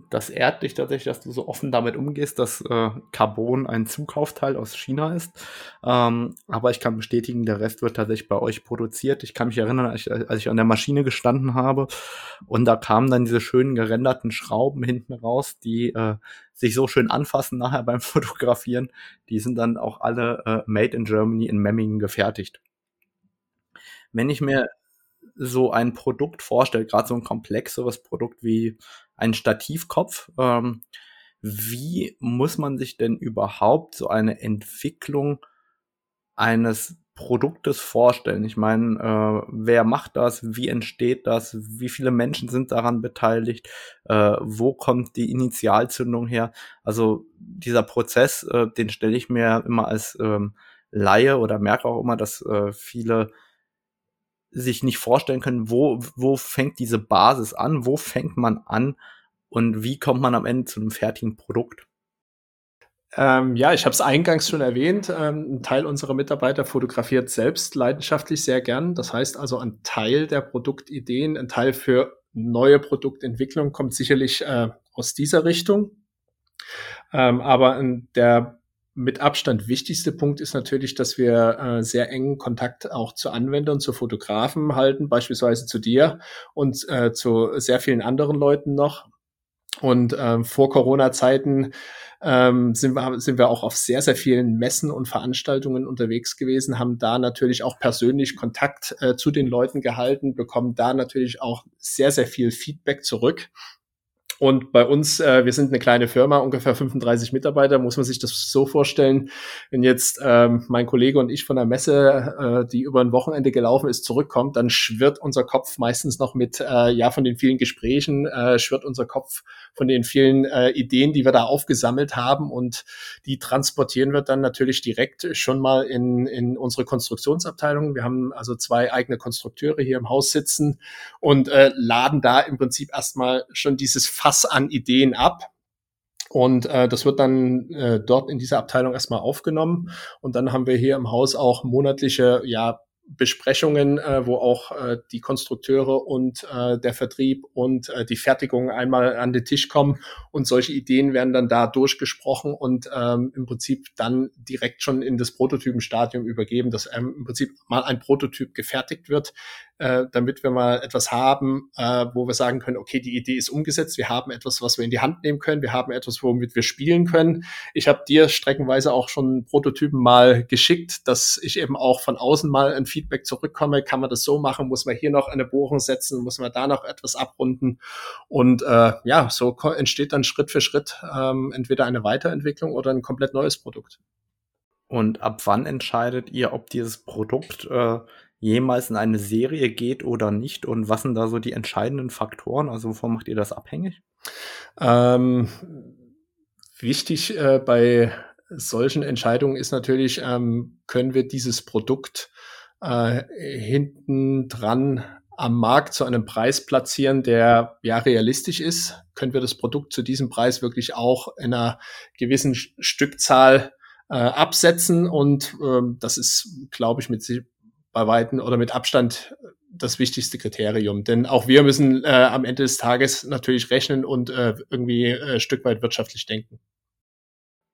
Das ehrt dich tatsächlich, dass du so offen damit umgehst, dass äh, Carbon ein Zukaufteil aus China ist. Ähm, aber ich kann bestätigen, der Rest wird tatsächlich bei euch produziert. Ich kann mich erinnern, als ich, als ich an der Maschine gestanden habe und da kamen dann diese schönen gerenderten Schrauben hinten raus, die äh, sich so schön anfassen nachher beim Fotografieren. Die sind dann auch alle äh, made in Germany in Memmingen gefertigt. Wenn ich mir so ein Produkt vorstelle, gerade so ein komplexeres Produkt wie ein Stativkopf, ähm, wie muss man sich denn überhaupt so eine Entwicklung eines Produktes vorstellen? Ich meine, äh, wer macht das? Wie entsteht das? Wie viele Menschen sind daran beteiligt? Äh, wo kommt die Initialzündung her? Also dieser Prozess, äh, den stelle ich mir immer als ähm, Laie oder merke auch immer, dass äh, viele sich nicht vorstellen können, wo, wo fängt diese Basis an, wo fängt man an und wie kommt man am Ende zu einem fertigen Produkt. Ähm, ja, ich habe es eingangs schon erwähnt. Ähm, ein Teil unserer Mitarbeiter fotografiert selbst leidenschaftlich sehr gern. Das heißt also, ein Teil der Produktideen, ein Teil für neue Produktentwicklung kommt sicherlich äh, aus dieser Richtung. Ähm, aber der mit Abstand wichtigste Punkt ist natürlich, dass wir äh, sehr engen Kontakt auch zu Anwendern, zu Fotografen halten, beispielsweise zu dir und äh, zu sehr vielen anderen Leuten noch. Und ähm, vor Corona-Zeiten ähm, sind, wir, sind wir auch auf sehr, sehr vielen Messen und Veranstaltungen unterwegs gewesen, haben da natürlich auch persönlich Kontakt äh, zu den Leuten gehalten, bekommen da natürlich auch sehr, sehr viel Feedback zurück. Und bei uns, äh, wir sind eine kleine Firma, ungefähr 35 Mitarbeiter, muss man sich das so vorstellen. Wenn jetzt ähm, mein Kollege und ich von der Messe, äh, die über ein Wochenende gelaufen ist, zurückkommt, dann schwirrt unser Kopf meistens noch mit, äh, ja, von den vielen Gesprächen, äh, schwirrt unser Kopf von den vielen äh, Ideen, die wir da aufgesammelt haben. Und die transportieren wir dann natürlich direkt schon mal in, in unsere Konstruktionsabteilung. Wir haben also zwei eigene Konstrukteure hier im Haus sitzen und äh, laden da im Prinzip erstmal schon dieses Fass an Ideen ab. Und äh, das wird dann äh, dort in dieser Abteilung erstmal aufgenommen. Und dann haben wir hier im Haus auch monatliche ja, Besprechungen, äh, wo auch äh, die Konstrukteure und äh, der Vertrieb und äh, die Fertigung einmal an den Tisch kommen und solche Ideen werden dann da durchgesprochen und ähm, im Prinzip dann direkt schon in das Prototypenstadium übergeben, dass ähm, im Prinzip mal ein Prototyp gefertigt wird, äh, damit wir mal etwas haben, äh, wo wir sagen können, okay, die Idee ist umgesetzt, wir haben etwas, was wir in die Hand nehmen können, wir haben etwas, womit wir spielen können. Ich habe dir streckenweise auch schon Prototypen mal geschickt, dass ich eben auch von außen mal ein Feedback zurückkomme, kann man das so machen, muss man hier noch eine Bohrung setzen, muss man da noch etwas abrunden? Und äh, ja, so entsteht dann Schritt für Schritt ähm, entweder eine Weiterentwicklung oder ein komplett neues Produkt. Und ab wann entscheidet ihr, ob dieses Produkt äh, jemals in eine Serie geht oder nicht? Und was sind da so die entscheidenden Faktoren? Also wovon macht ihr das abhängig? Ähm, wichtig äh, bei solchen Entscheidungen ist natürlich, ähm, können wir dieses Produkt äh, hinten dran am Markt zu einem Preis platzieren, der ja realistisch ist? Können wir das Produkt zu diesem Preis wirklich auch in einer gewissen Stückzahl äh, absetzen? Und ähm, das ist, glaube ich, mit bei Weitem oder mit Abstand das wichtigste Kriterium. Denn auch wir müssen äh, am Ende des Tages natürlich rechnen und äh, irgendwie äh, Stück weit wirtschaftlich denken.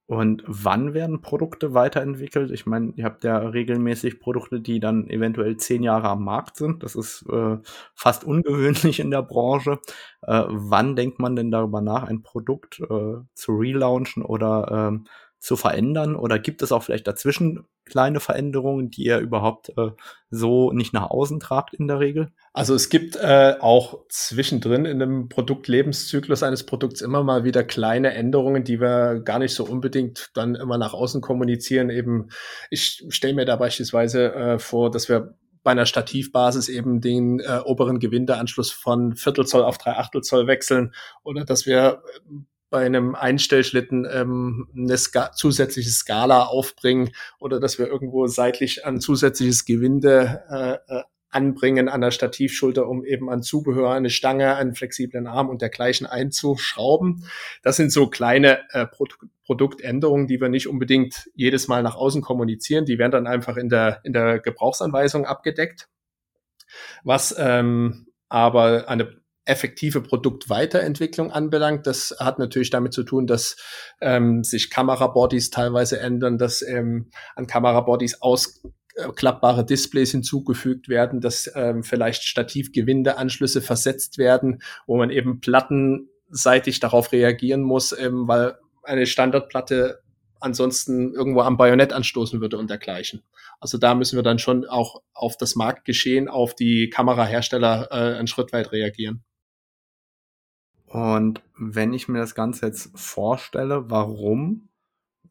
Und wann werden Produkte weiterentwickelt? Ich meine, ihr habt ja regelmäßig Produkte, die dann eventuell zehn Jahre am Markt sind. Das ist äh, fast ungewöhnlich in der Branche. Äh, wann denkt man denn darüber nach, ein Produkt äh, zu relaunchen oder ähm, zu verändern? Oder gibt es auch vielleicht dazwischen kleine Veränderungen, die ihr überhaupt äh, so nicht nach außen tragt in der Regel? Also es gibt äh, auch zwischendrin in einem Produktlebenszyklus eines Produkts immer mal wieder kleine Änderungen, die wir gar nicht so unbedingt dann immer nach außen kommunizieren. Eben, ich stelle mir da beispielsweise äh, vor, dass wir bei einer Stativbasis eben den äh, oberen Gewindeanschluss von Viertelzoll auf drei Achtelzoll wechseln oder dass wir bei einem Einstellschlitten ähm, eine Ska zusätzliche Skala aufbringen oder dass wir irgendwo seitlich ein zusätzliches Gewinde äh, äh, anbringen an der Stativschulter, um eben an Zubehör, eine Stange, einen flexiblen Arm und dergleichen einzuschrauben. Das sind so kleine äh, Pro Produktänderungen, die wir nicht unbedingt jedes Mal nach außen kommunizieren. Die werden dann einfach in der, in der Gebrauchsanweisung abgedeckt. Was ähm, aber eine effektive Produktweiterentwicklung anbelangt. Das hat natürlich damit zu tun, dass ähm, sich Kamerabodies teilweise ändern, dass ähm, an Kamerabodies ausklappbare Displays hinzugefügt werden, dass ähm, vielleicht Stativgewindeanschlüsse versetzt werden, wo man eben plattenseitig darauf reagieren muss, ähm, weil eine Standardplatte ansonsten irgendwo am Bajonett anstoßen würde und dergleichen. Also da müssen wir dann schon auch auf das Marktgeschehen, auf die Kamerahersteller äh, einen Schritt weit reagieren. Und wenn ich mir das Ganze jetzt vorstelle, warum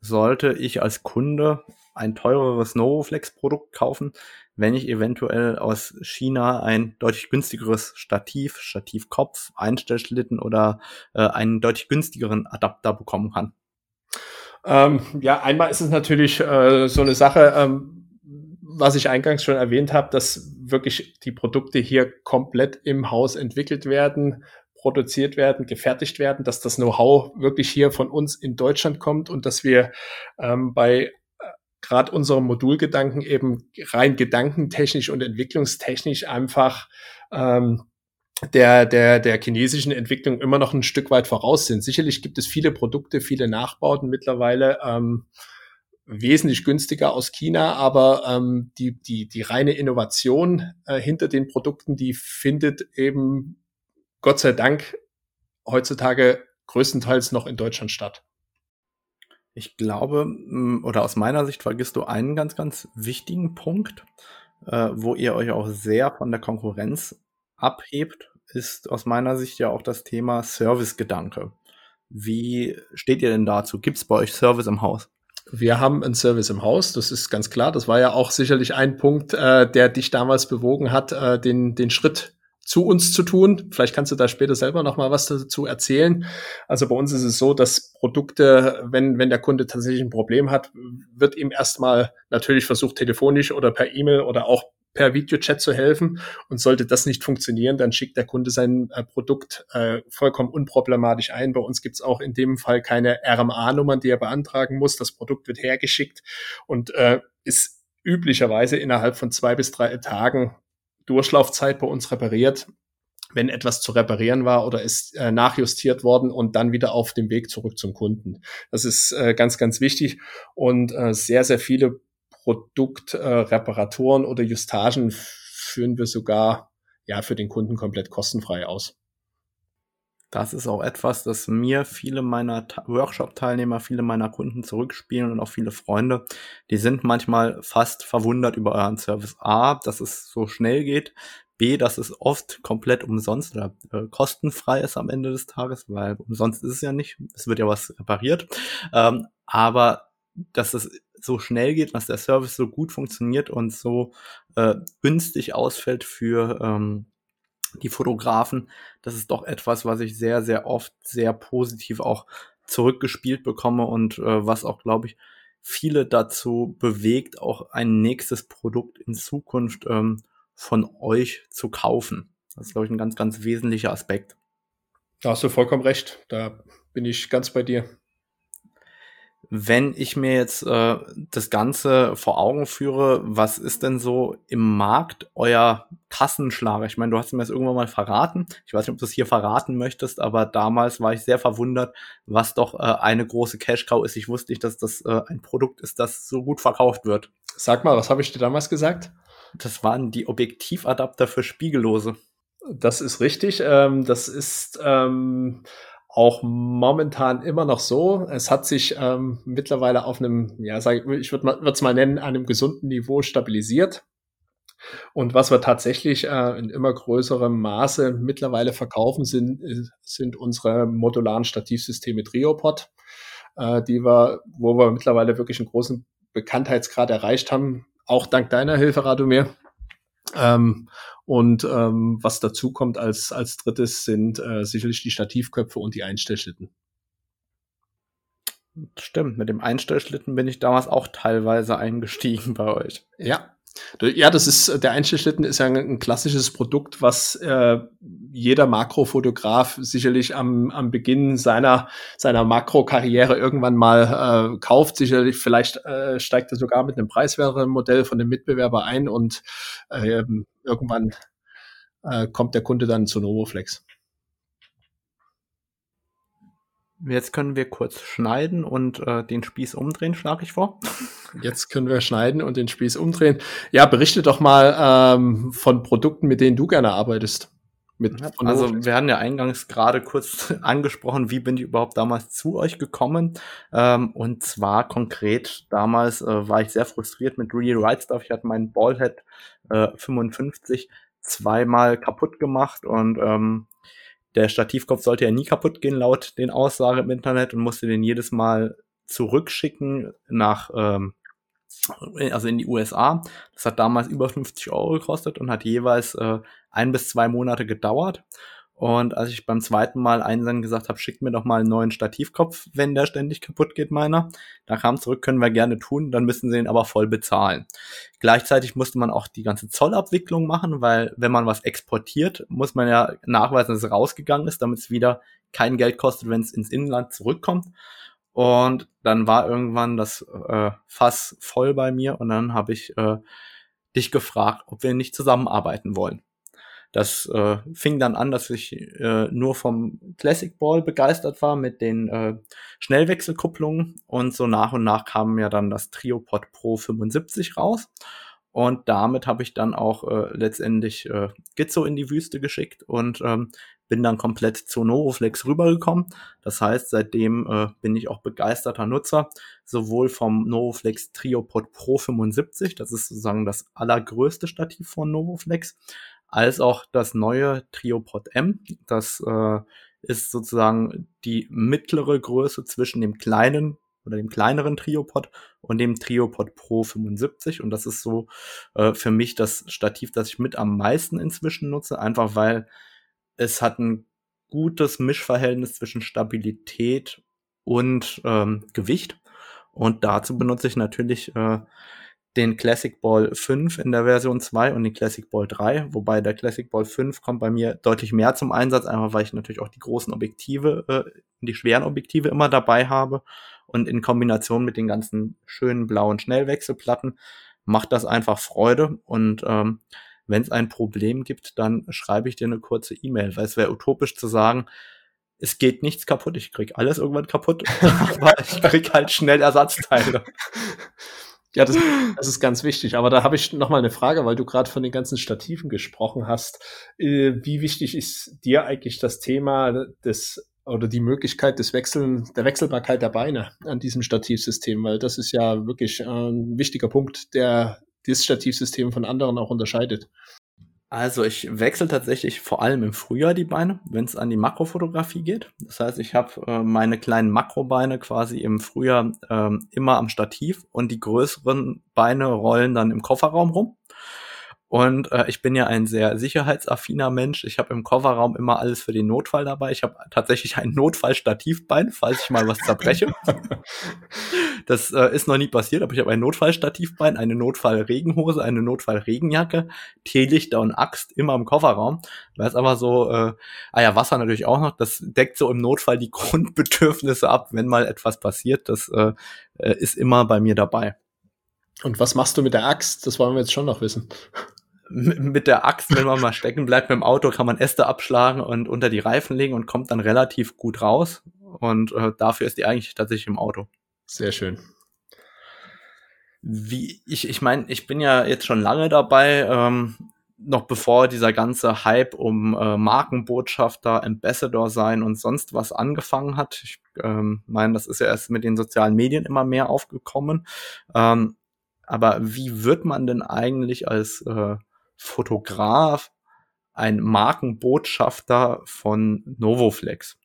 sollte ich als Kunde ein teureres Novoflex-Produkt kaufen, wenn ich eventuell aus China ein deutlich günstigeres Stativ, Stativkopf, Einstellschlitten oder äh, einen deutlich günstigeren Adapter bekommen kann? Ähm, ja, einmal ist es natürlich äh, so eine Sache, ähm, was ich eingangs schon erwähnt habe, dass wirklich die Produkte hier komplett im Haus entwickelt werden, produziert werden, gefertigt werden, dass das Know-how wirklich hier von uns in Deutschland kommt und dass wir ähm, bei äh, gerade unserem Modulgedanken eben rein gedankentechnisch und entwicklungstechnisch einfach ähm, der, der, der chinesischen Entwicklung immer noch ein Stück weit voraus sind. Sicherlich gibt es viele Produkte, viele Nachbauten mittlerweile, ähm, wesentlich günstiger aus China, aber ähm, die, die, die reine Innovation äh, hinter den Produkten, die findet eben Gott sei Dank heutzutage größtenteils noch in Deutschland statt. Ich glaube, oder aus meiner Sicht vergisst du einen ganz, ganz wichtigen Punkt, äh, wo ihr euch auch sehr von der Konkurrenz abhebt, ist aus meiner Sicht ja auch das Thema Servicegedanke. Wie steht ihr denn dazu? Gibt es bei euch Service im Haus? Wir haben einen Service im Haus, das ist ganz klar. Das war ja auch sicherlich ein Punkt, äh, der dich damals bewogen hat, äh, den, den Schritt zu uns zu tun. Vielleicht kannst du da später selber noch mal was dazu erzählen. Also bei uns ist es so, dass Produkte, wenn, wenn der Kunde tatsächlich ein Problem hat, wird ihm erstmal natürlich versucht, telefonisch oder per E-Mail oder auch per Videochat zu helfen. Und sollte das nicht funktionieren, dann schickt der Kunde sein äh, Produkt äh, vollkommen unproblematisch ein. Bei uns gibt's auch in dem Fall keine RMA-Nummern, die er beantragen muss. Das Produkt wird hergeschickt und äh, ist üblicherweise innerhalb von zwei bis drei Tagen Durchlaufzeit bei uns repariert wenn etwas zu reparieren war oder ist äh, nachjustiert worden und dann wieder auf dem Weg zurück zum Kunden. Das ist äh, ganz, ganz wichtig und äh, sehr, sehr viele Produktreparaturen äh, oder Justagen führen wir sogar ja für den Kunden komplett kostenfrei aus. Das ist auch etwas, das mir viele meiner Workshop-Teilnehmer, viele meiner Kunden zurückspielen und auch viele Freunde. Die sind manchmal fast verwundert über euren Service. A, dass es so schnell geht. B, dass es oft komplett umsonst oder äh, kostenfrei ist am Ende des Tages, weil umsonst ist es ja nicht. Es wird ja was repariert. Ähm, aber dass es so schnell geht, dass der Service so gut funktioniert und so äh, günstig ausfällt für ähm, die Fotografen, das ist doch etwas, was ich sehr, sehr oft sehr positiv auch zurückgespielt bekomme und äh, was auch, glaube ich, viele dazu bewegt, auch ein nächstes Produkt in Zukunft ähm, von euch zu kaufen. Das ist, glaube ich, ein ganz, ganz wesentlicher Aspekt. Da hast du vollkommen recht. Da bin ich ganz bei dir. Wenn ich mir jetzt äh, das Ganze vor Augen führe, was ist denn so im Markt euer Kassenschlager? Ich meine, du hast mir das irgendwann mal verraten. Ich weiß nicht, ob du es hier verraten möchtest, aber damals war ich sehr verwundert, was doch äh, eine große Cash-Cow ist. Ich wusste nicht, dass das äh, ein Produkt ist, das so gut verkauft wird. Sag mal, was habe ich dir damals gesagt? Das waren die Objektivadapter für Spiegellose. Das ist richtig. Ähm, das ist ähm, auch momentan immer noch so. Es hat sich ähm, mittlerweile auf einem, ja, sag ich, ich würde es mal nennen, einem gesunden Niveau stabilisiert. Und was wir tatsächlich äh, in immer größerem Maße mittlerweile verkaufen, sind, sind unsere modularen Stativsysteme Triopod, äh, die wir, wo wir mittlerweile wirklich einen großen Bekanntheitsgrad erreicht haben auch dank deiner Hilfe, Radomir. Ähm, und ähm, was dazu kommt als, als drittes sind äh, sicherlich die Stativköpfe und die Einstellschlitten. Stimmt, mit dem Einstellschlitten bin ich damals auch teilweise eingestiegen bei euch. Ja, ja, das ist der Einstellschlitten ist ja ein, ein klassisches Produkt, was äh, jeder Makrofotograf sicherlich am, am Beginn seiner seiner Makrokarriere irgendwann mal äh, kauft. Sicherlich, vielleicht äh, steigt er sogar mit einem preiswerteren Modell von dem Mitbewerber ein und äh, irgendwann äh, kommt der Kunde dann zu Novoflex. Jetzt können wir kurz schneiden und äh, den Spieß umdrehen, schlage ich vor. Jetzt können wir schneiden und den Spieß umdrehen. Ja, berichte doch mal ähm, von Produkten, mit denen du gerne arbeitest. Mit also wir hatten ja eingangs gerade kurz angesprochen, wie bin ich überhaupt damals zu euch gekommen. Ähm, und zwar konkret, damals äh, war ich sehr frustriert mit Real Right Stuff. Ich hatte meinen Ballhead äh, 55 zweimal kaputt gemacht und ähm, der Stativkopf sollte ja nie kaputt gehen, laut den Aussagen im Internet, und musste den jedes Mal zurückschicken nach, ähm, also in die USA. Das hat damals über 50 Euro gekostet und hat jeweils äh, ein bis zwei Monate gedauert. Und als ich beim zweiten Mal einsenden gesagt habe, schickt mir doch mal einen neuen Stativkopf, wenn der ständig kaputt geht, meiner, da kam zurück, können wir gerne tun, dann müssen sie ihn aber voll bezahlen. Gleichzeitig musste man auch die ganze Zollabwicklung machen, weil wenn man was exportiert, muss man ja nachweisen, dass es rausgegangen ist, damit es wieder kein Geld kostet, wenn es ins Inland zurückkommt. Und dann war irgendwann das äh, Fass voll bei mir und dann habe ich äh, dich gefragt, ob wir nicht zusammenarbeiten wollen. Das äh, fing dann an, dass ich äh, nur vom Classic Ball begeistert war mit den äh, Schnellwechselkupplungen und so nach und nach kam ja dann das Triopod Pro 75 raus. Und damit habe ich dann auch äh, letztendlich äh, Gizzo in die Wüste geschickt und ähm, bin dann komplett zu Novoflex rübergekommen. Das heißt, seitdem äh, bin ich auch begeisterter Nutzer, sowohl vom Novoflex Triopod Pro 75, das ist sozusagen das allergrößte Stativ von Novoflex, als auch das neue Triopod M. Das äh, ist sozusagen die mittlere Größe zwischen dem kleinen oder dem kleineren Triopod und dem Triopod Pro 75 und das ist so äh, für mich das Stativ, das ich mit am meisten inzwischen nutze, einfach weil es hat ein gutes Mischverhältnis zwischen Stabilität und ähm, Gewicht und dazu benutze ich natürlich äh, den Classic Ball 5 in der Version 2 und den Classic Ball 3, wobei der Classic Ball 5 kommt bei mir deutlich mehr zum Einsatz, einfach weil ich natürlich auch die großen Objektive, äh, die schweren Objektive immer dabei habe. Und in Kombination mit den ganzen schönen blauen Schnellwechselplatten macht das einfach Freude. Und ähm, wenn es ein Problem gibt, dann schreibe ich dir eine kurze E-Mail, weil es wäre utopisch zu sagen, es geht nichts kaputt, ich krieg alles irgendwann kaputt, aber ich krieg halt schnell Ersatzteile. Ja, das, das, ist ganz wichtig. Aber da habe ich noch mal eine Frage, weil du gerade von den ganzen Stativen gesprochen hast. Äh, wie wichtig ist dir eigentlich das Thema des oder die Möglichkeit des Wechseln, der Wechselbarkeit der Beine an diesem Stativsystem? Weil das ist ja wirklich ein wichtiger Punkt, der dieses Stativsystem von anderen auch unterscheidet. Also ich wechsle tatsächlich vor allem im Frühjahr die Beine, wenn es an die Makrofotografie geht. Das heißt, ich habe äh, meine kleinen Makrobeine quasi im Frühjahr ähm, immer am Stativ und die größeren Beine rollen dann im Kofferraum rum. Und äh, ich bin ja ein sehr sicherheitsaffiner Mensch. Ich habe im Kofferraum immer alles für den Notfall dabei. Ich habe tatsächlich ein Notfallstativbein, falls ich mal was zerbreche. das äh, ist noch nie passiert, aber ich habe ein Notfallstativbein, eine Notfallregenhose, eine Notfallregenjacke, Teelichter und Axt immer im Kofferraum. Weil es aber so, äh, ah ja, Wasser natürlich auch noch. Das deckt so im Notfall die Grundbedürfnisse ab, wenn mal etwas passiert. Das äh, äh ist immer bei mir dabei. Und was machst du mit der Axt? Das wollen wir jetzt schon noch wissen mit der Axt, wenn man mal stecken bleibt mit dem Auto, kann man Äste abschlagen und unter die Reifen legen und kommt dann relativ gut raus. Und äh, dafür ist die eigentlich tatsächlich im Auto. Sehr schön. Wie ich, ich meine, ich bin ja jetzt schon lange dabei, ähm, noch bevor dieser ganze Hype um äh, Markenbotschafter, Ambassador sein und sonst was angefangen hat. Ich ähm, meine, das ist ja erst mit den sozialen Medien immer mehr aufgekommen. Ähm, aber wie wird man denn eigentlich als äh, Fotograf, ein Markenbotschafter von Novoflex.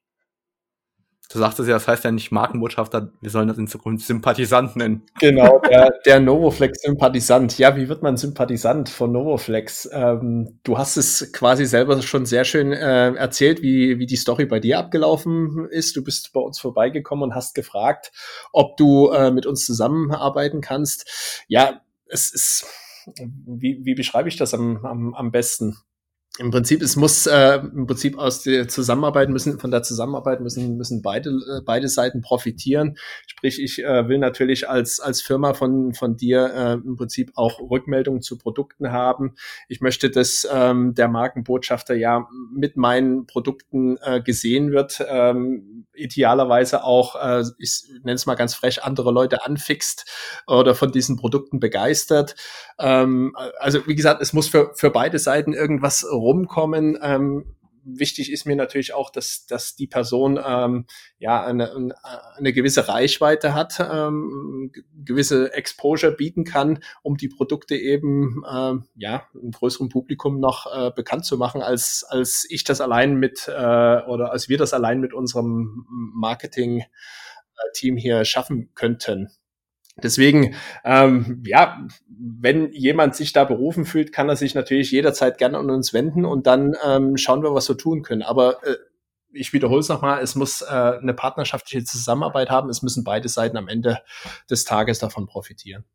Du sagtest ja, das heißt ja nicht Markenbotschafter, wir sollen das in Zukunft Sympathisant nennen. Genau, der, der Novoflex-Sympathisant. Ja, wie wird man Sympathisant von Novoflex? Ähm, du hast es quasi selber schon sehr schön äh, erzählt, wie, wie die Story bei dir abgelaufen ist. Du bist bei uns vorbeigekommen und hast gefragt, ob du äh, mit uns zusammenarbeiten kannst. Ja, es ist wie, wie beschreibe ich das am, am, am besten? Im Prinzip, es muss äh, im Prinzip aus der Zusammenarbeit müssen, von der Zusammenarbeit müssen, müssen beide, äh, beide Seiten profitieren. Sprich, ich äh, will natürlich als, als Firma von, von dir äh, im Prinzip auch Rückmeldungen zu Produkten haben. Ich möchte, dass ähm, der Markenbotschafter ja mit meinen Produkten äh, gesehen wird, ähm, idealerweise auch, äh, ich nenne es mal ganz frech, andere Leute anfixt oder von diesen Produkten begeistert. Ähm, also wie gesagt, es muss für, für beide Seiten irgendwas rumkommen. Ähm, wichtig ist mir natürlich auch, dass, dass die Person ähm, ja eine, eine gewisse Reichweite hat, ähm, gewisse Exposure bieten kann, um die Produkte eben ähm, ja einem größeren Publikum noch äh, bekannt zu machen, als als ich das allein mit äh, oder als wir das allein mit unserem Marketing-Team hier schaffen könnten. Deswegen, ähm, ja, wenn jemand sich da berufen fühlt, kann er sich natürlich jederzeit gerne an uns wenden und dann ähm, schauen wir, was wir tun können. Aber äh, ich wiederhole es nochmal, es muss äh, eine partnerschaftliche Zusammenarbeit haben, es müssen beide Seiten am Ende des Tages davon profitieren.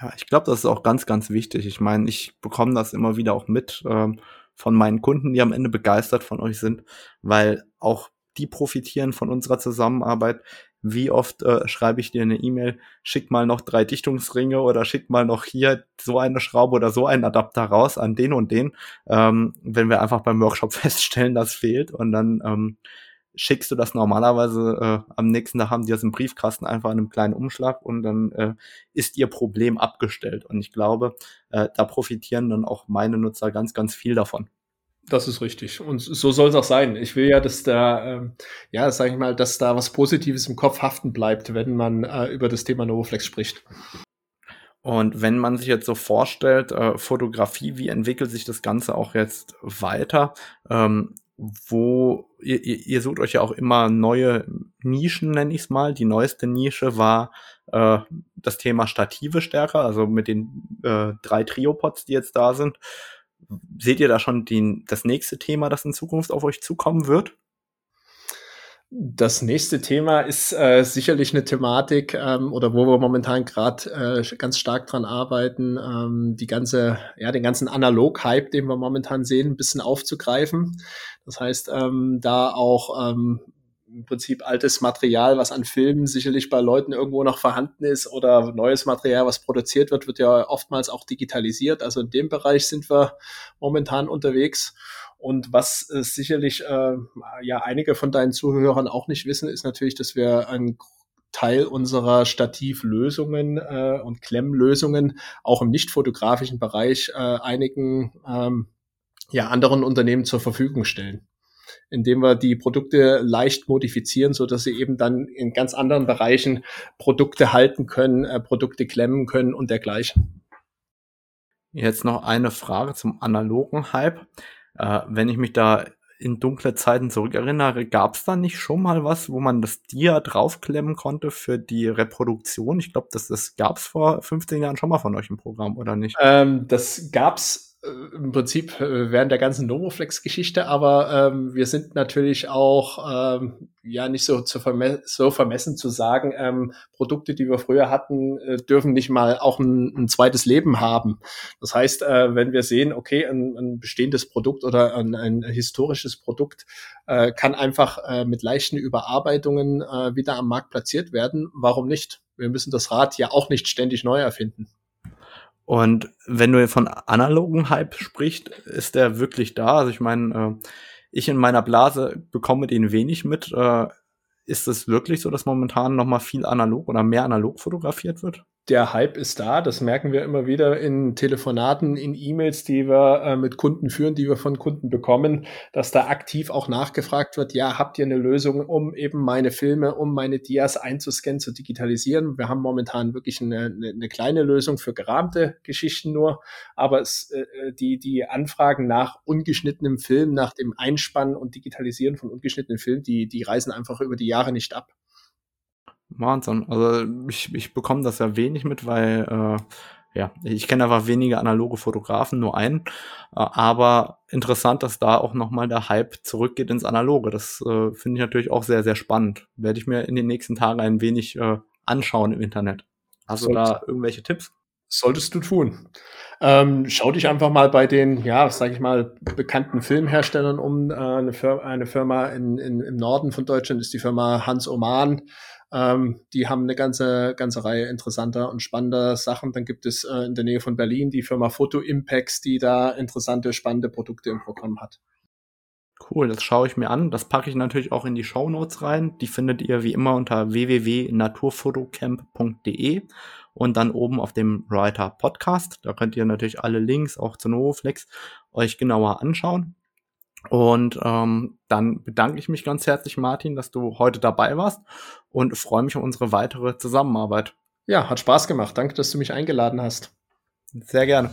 Ja, ich glaube, das ist auch ganz, ganz wichtig. Ich meine, ich bekomme das immer wieder auch mit ähm, von meinen Kunden, die am Ende begeistert von euch sind, weil auch die profitieren von unserer Zusammenarbeit wie oft äh, schreibe ich dir eine E-Mail, schick mal noch drei Dichtungsringe oder schick mal noch hier so eine Schraube oder so einen Adapter raus an den und den, ähm, wenn wir einfach beim Workshop feststellen, das fehlt und dann ähm, schickst du das normalerweise äh, am nächsten Tag haben die das im Briefkasten einfach in einem kleinen Umschlag und dann äh, ist ihr Problem abgestellt und ich glaube, äh, da profitieren dann auch meine Nutzer ganz, ganz viel davon. Das ist richtig. Und so soll es auch sein. Ich will ja, dass da, ähm, ja, sage ich mal, dass da was Positives im Kopf haften bleibt, wenn man äh, über das Thema Novoflex spricht. Und wenn man sich jetzt so vorstellt, äh, Fotografie, wie entwickelt sich das Ganze auch jetzt weiter? Ähm, wo ihr, ihr sucht euch ja auch immer neue Nischen, nenne ich es mal. Die neueste Nische war äh, das Thema Stative stärker, also mit den äh, drei Triopods, die jetzt da sind. Seht ihr da schon den, das nächste Thema, das in Zukunft auf euch zukommen wird? Das nächste Thema ist äh, sicherlich eine Thematik ähm, oder wo wir momentan gerade äh, ganz stark dran arbeiten, ähm, die ganze, ja, den ganzen Analog-Hype, den wir momentan sehen, ein bisschen aufzugreifen. Das heißt, ähm, da auch ähm, im Prinzip altes Material, was an Filmen sicherlich bei Leuten irgendwo noch vorhanden ist oder neues Material, was produziert wird, wird ja oftmals auch digitalisiert. Also in dem Bereich sind wir momentan unterwegs. Und was äh, sicherlich äh, ja einige von deinen Zuhörern auch nicht wissen, ist natürlich, dass wir ein Teil unserer Stativlösungen äh, und Klemmlösungen auch im nicht fotografischen Bereich äh, einigen ähm, ja, anderen Unternehmen zur Verfügung stellen indem wir die Produkte leicht modifizieren, so dass sie eben dann in ganz anderen Bereichen Produkte halten können, äh, Produkte klemmen können und dergleichen. Jetzt noch eine Frage zum analogen Hype. Äh, wenn ich mich da in dunkle Zeiten zurückerinnere, gab es da nicht schon mal was, wo man das Dia draufklemmen konnte für die Reproduktion? Ich glaube, das, das gab es vor 15 Jahren schon mal von euch im Programm, oder nicht? Ähm, das gab's äh, im Prinzip äh, während der ganzen Nomoflex-Geschichte, aber ähm, wir sind natürlich auch ähm, ja nicht so, zu verme so vermessen zu sagen, ähm, Produkte, die wir früher hatten, äh, dürfen nicht mal auch ein, ein zweites Leben haben. Das heißt, äh, wenn wir sehen, okay, ein, ein bestehendes Produkt oder ein, ein historisches Produkt äh, kann einfach äh, mit leichten Überarbeitungen äh, wieder am Markt platziert werden, warum nicht? Wir müssen das Rad ja auch nicht ständig neu erfinden. Und wenn du von analogen Hype sprichst, ist der wirklich da? Also ich meine, äh, ich in meiner Blase bekomme den wenig mit. Äh, ist es wirklich so, dass momentan noch mal viel analog oder mehr analog fotografiert wird? Der Hype ist da. Das merken wir immer wieder in Telefonaten, in E-Mails, die wir äh, mit Kunden führen, die wir von Kunden bekommen, dass da aktiv auch nachgefragt wird, ja, habt ihr eine Lösung, um eben meine Filme, um meine Dias einzuscannen, zu digitalisieren? Wir haben momentan wirklich eine, eine, eine kleine Lösung für gerahmte Geschichten nur, aber es, äh, die, die Anfragen nach ungeschnittenem Film, nach dem Einspannen und Digitalisieren von ungeschnittenen Filmen, die, die reisen einfach über die Jahre nicht ab. Wahnsinn. Also ich, ich bekomme das ja wenig mit, weil äh, ja, ich kenne einfach wenige analoge Fotografen, nur einen. Äh, aber interessant, dass da auch nochmal der Hype zurückgeht ins Analoge. Das äh, finde ich natürlich auch sehr, sehr spannend. Werde ich mir in den nächsten Tagen ein wenig äh, anschauen im Internet. Hast du da irgendwelche Tipps? Solltest du tun. Ähm, schau dich einfach mal bei den, ja, sage ich mal, bekannten Filmherstellern um. Äh, eine, Firma, eine Firma in, in, im Norden von Deutschland ist die Firma Hans Oman. Ähm, die haben eine ganze, ganze Reihe interessanter und spannender Sachen. Dann gibt es äh, in der Nähe von Berlin die Firma Photo Impacts, die da interessante, spannende Produkte im Programm hat. Cool, das schaue ich mir an. Das packe ich natürlich auch in die Show Notes rein. Die findet ihr wie immer unter www.naturfotocamp.de und dann oben auf dem Writer Podcast. Da könnt ihr natürlich alle Links auch zu Novoflex euch genauer anschauen. Und ähm, dann bedanke ich mich ganz herzlich, Martin, dass du heute dabei warst und freue mich auf unsere weitere Zusammenarbeit. Ja, hat Spaß gemacht. Danke, dass du mich eingeladen hast. Sehr gerne.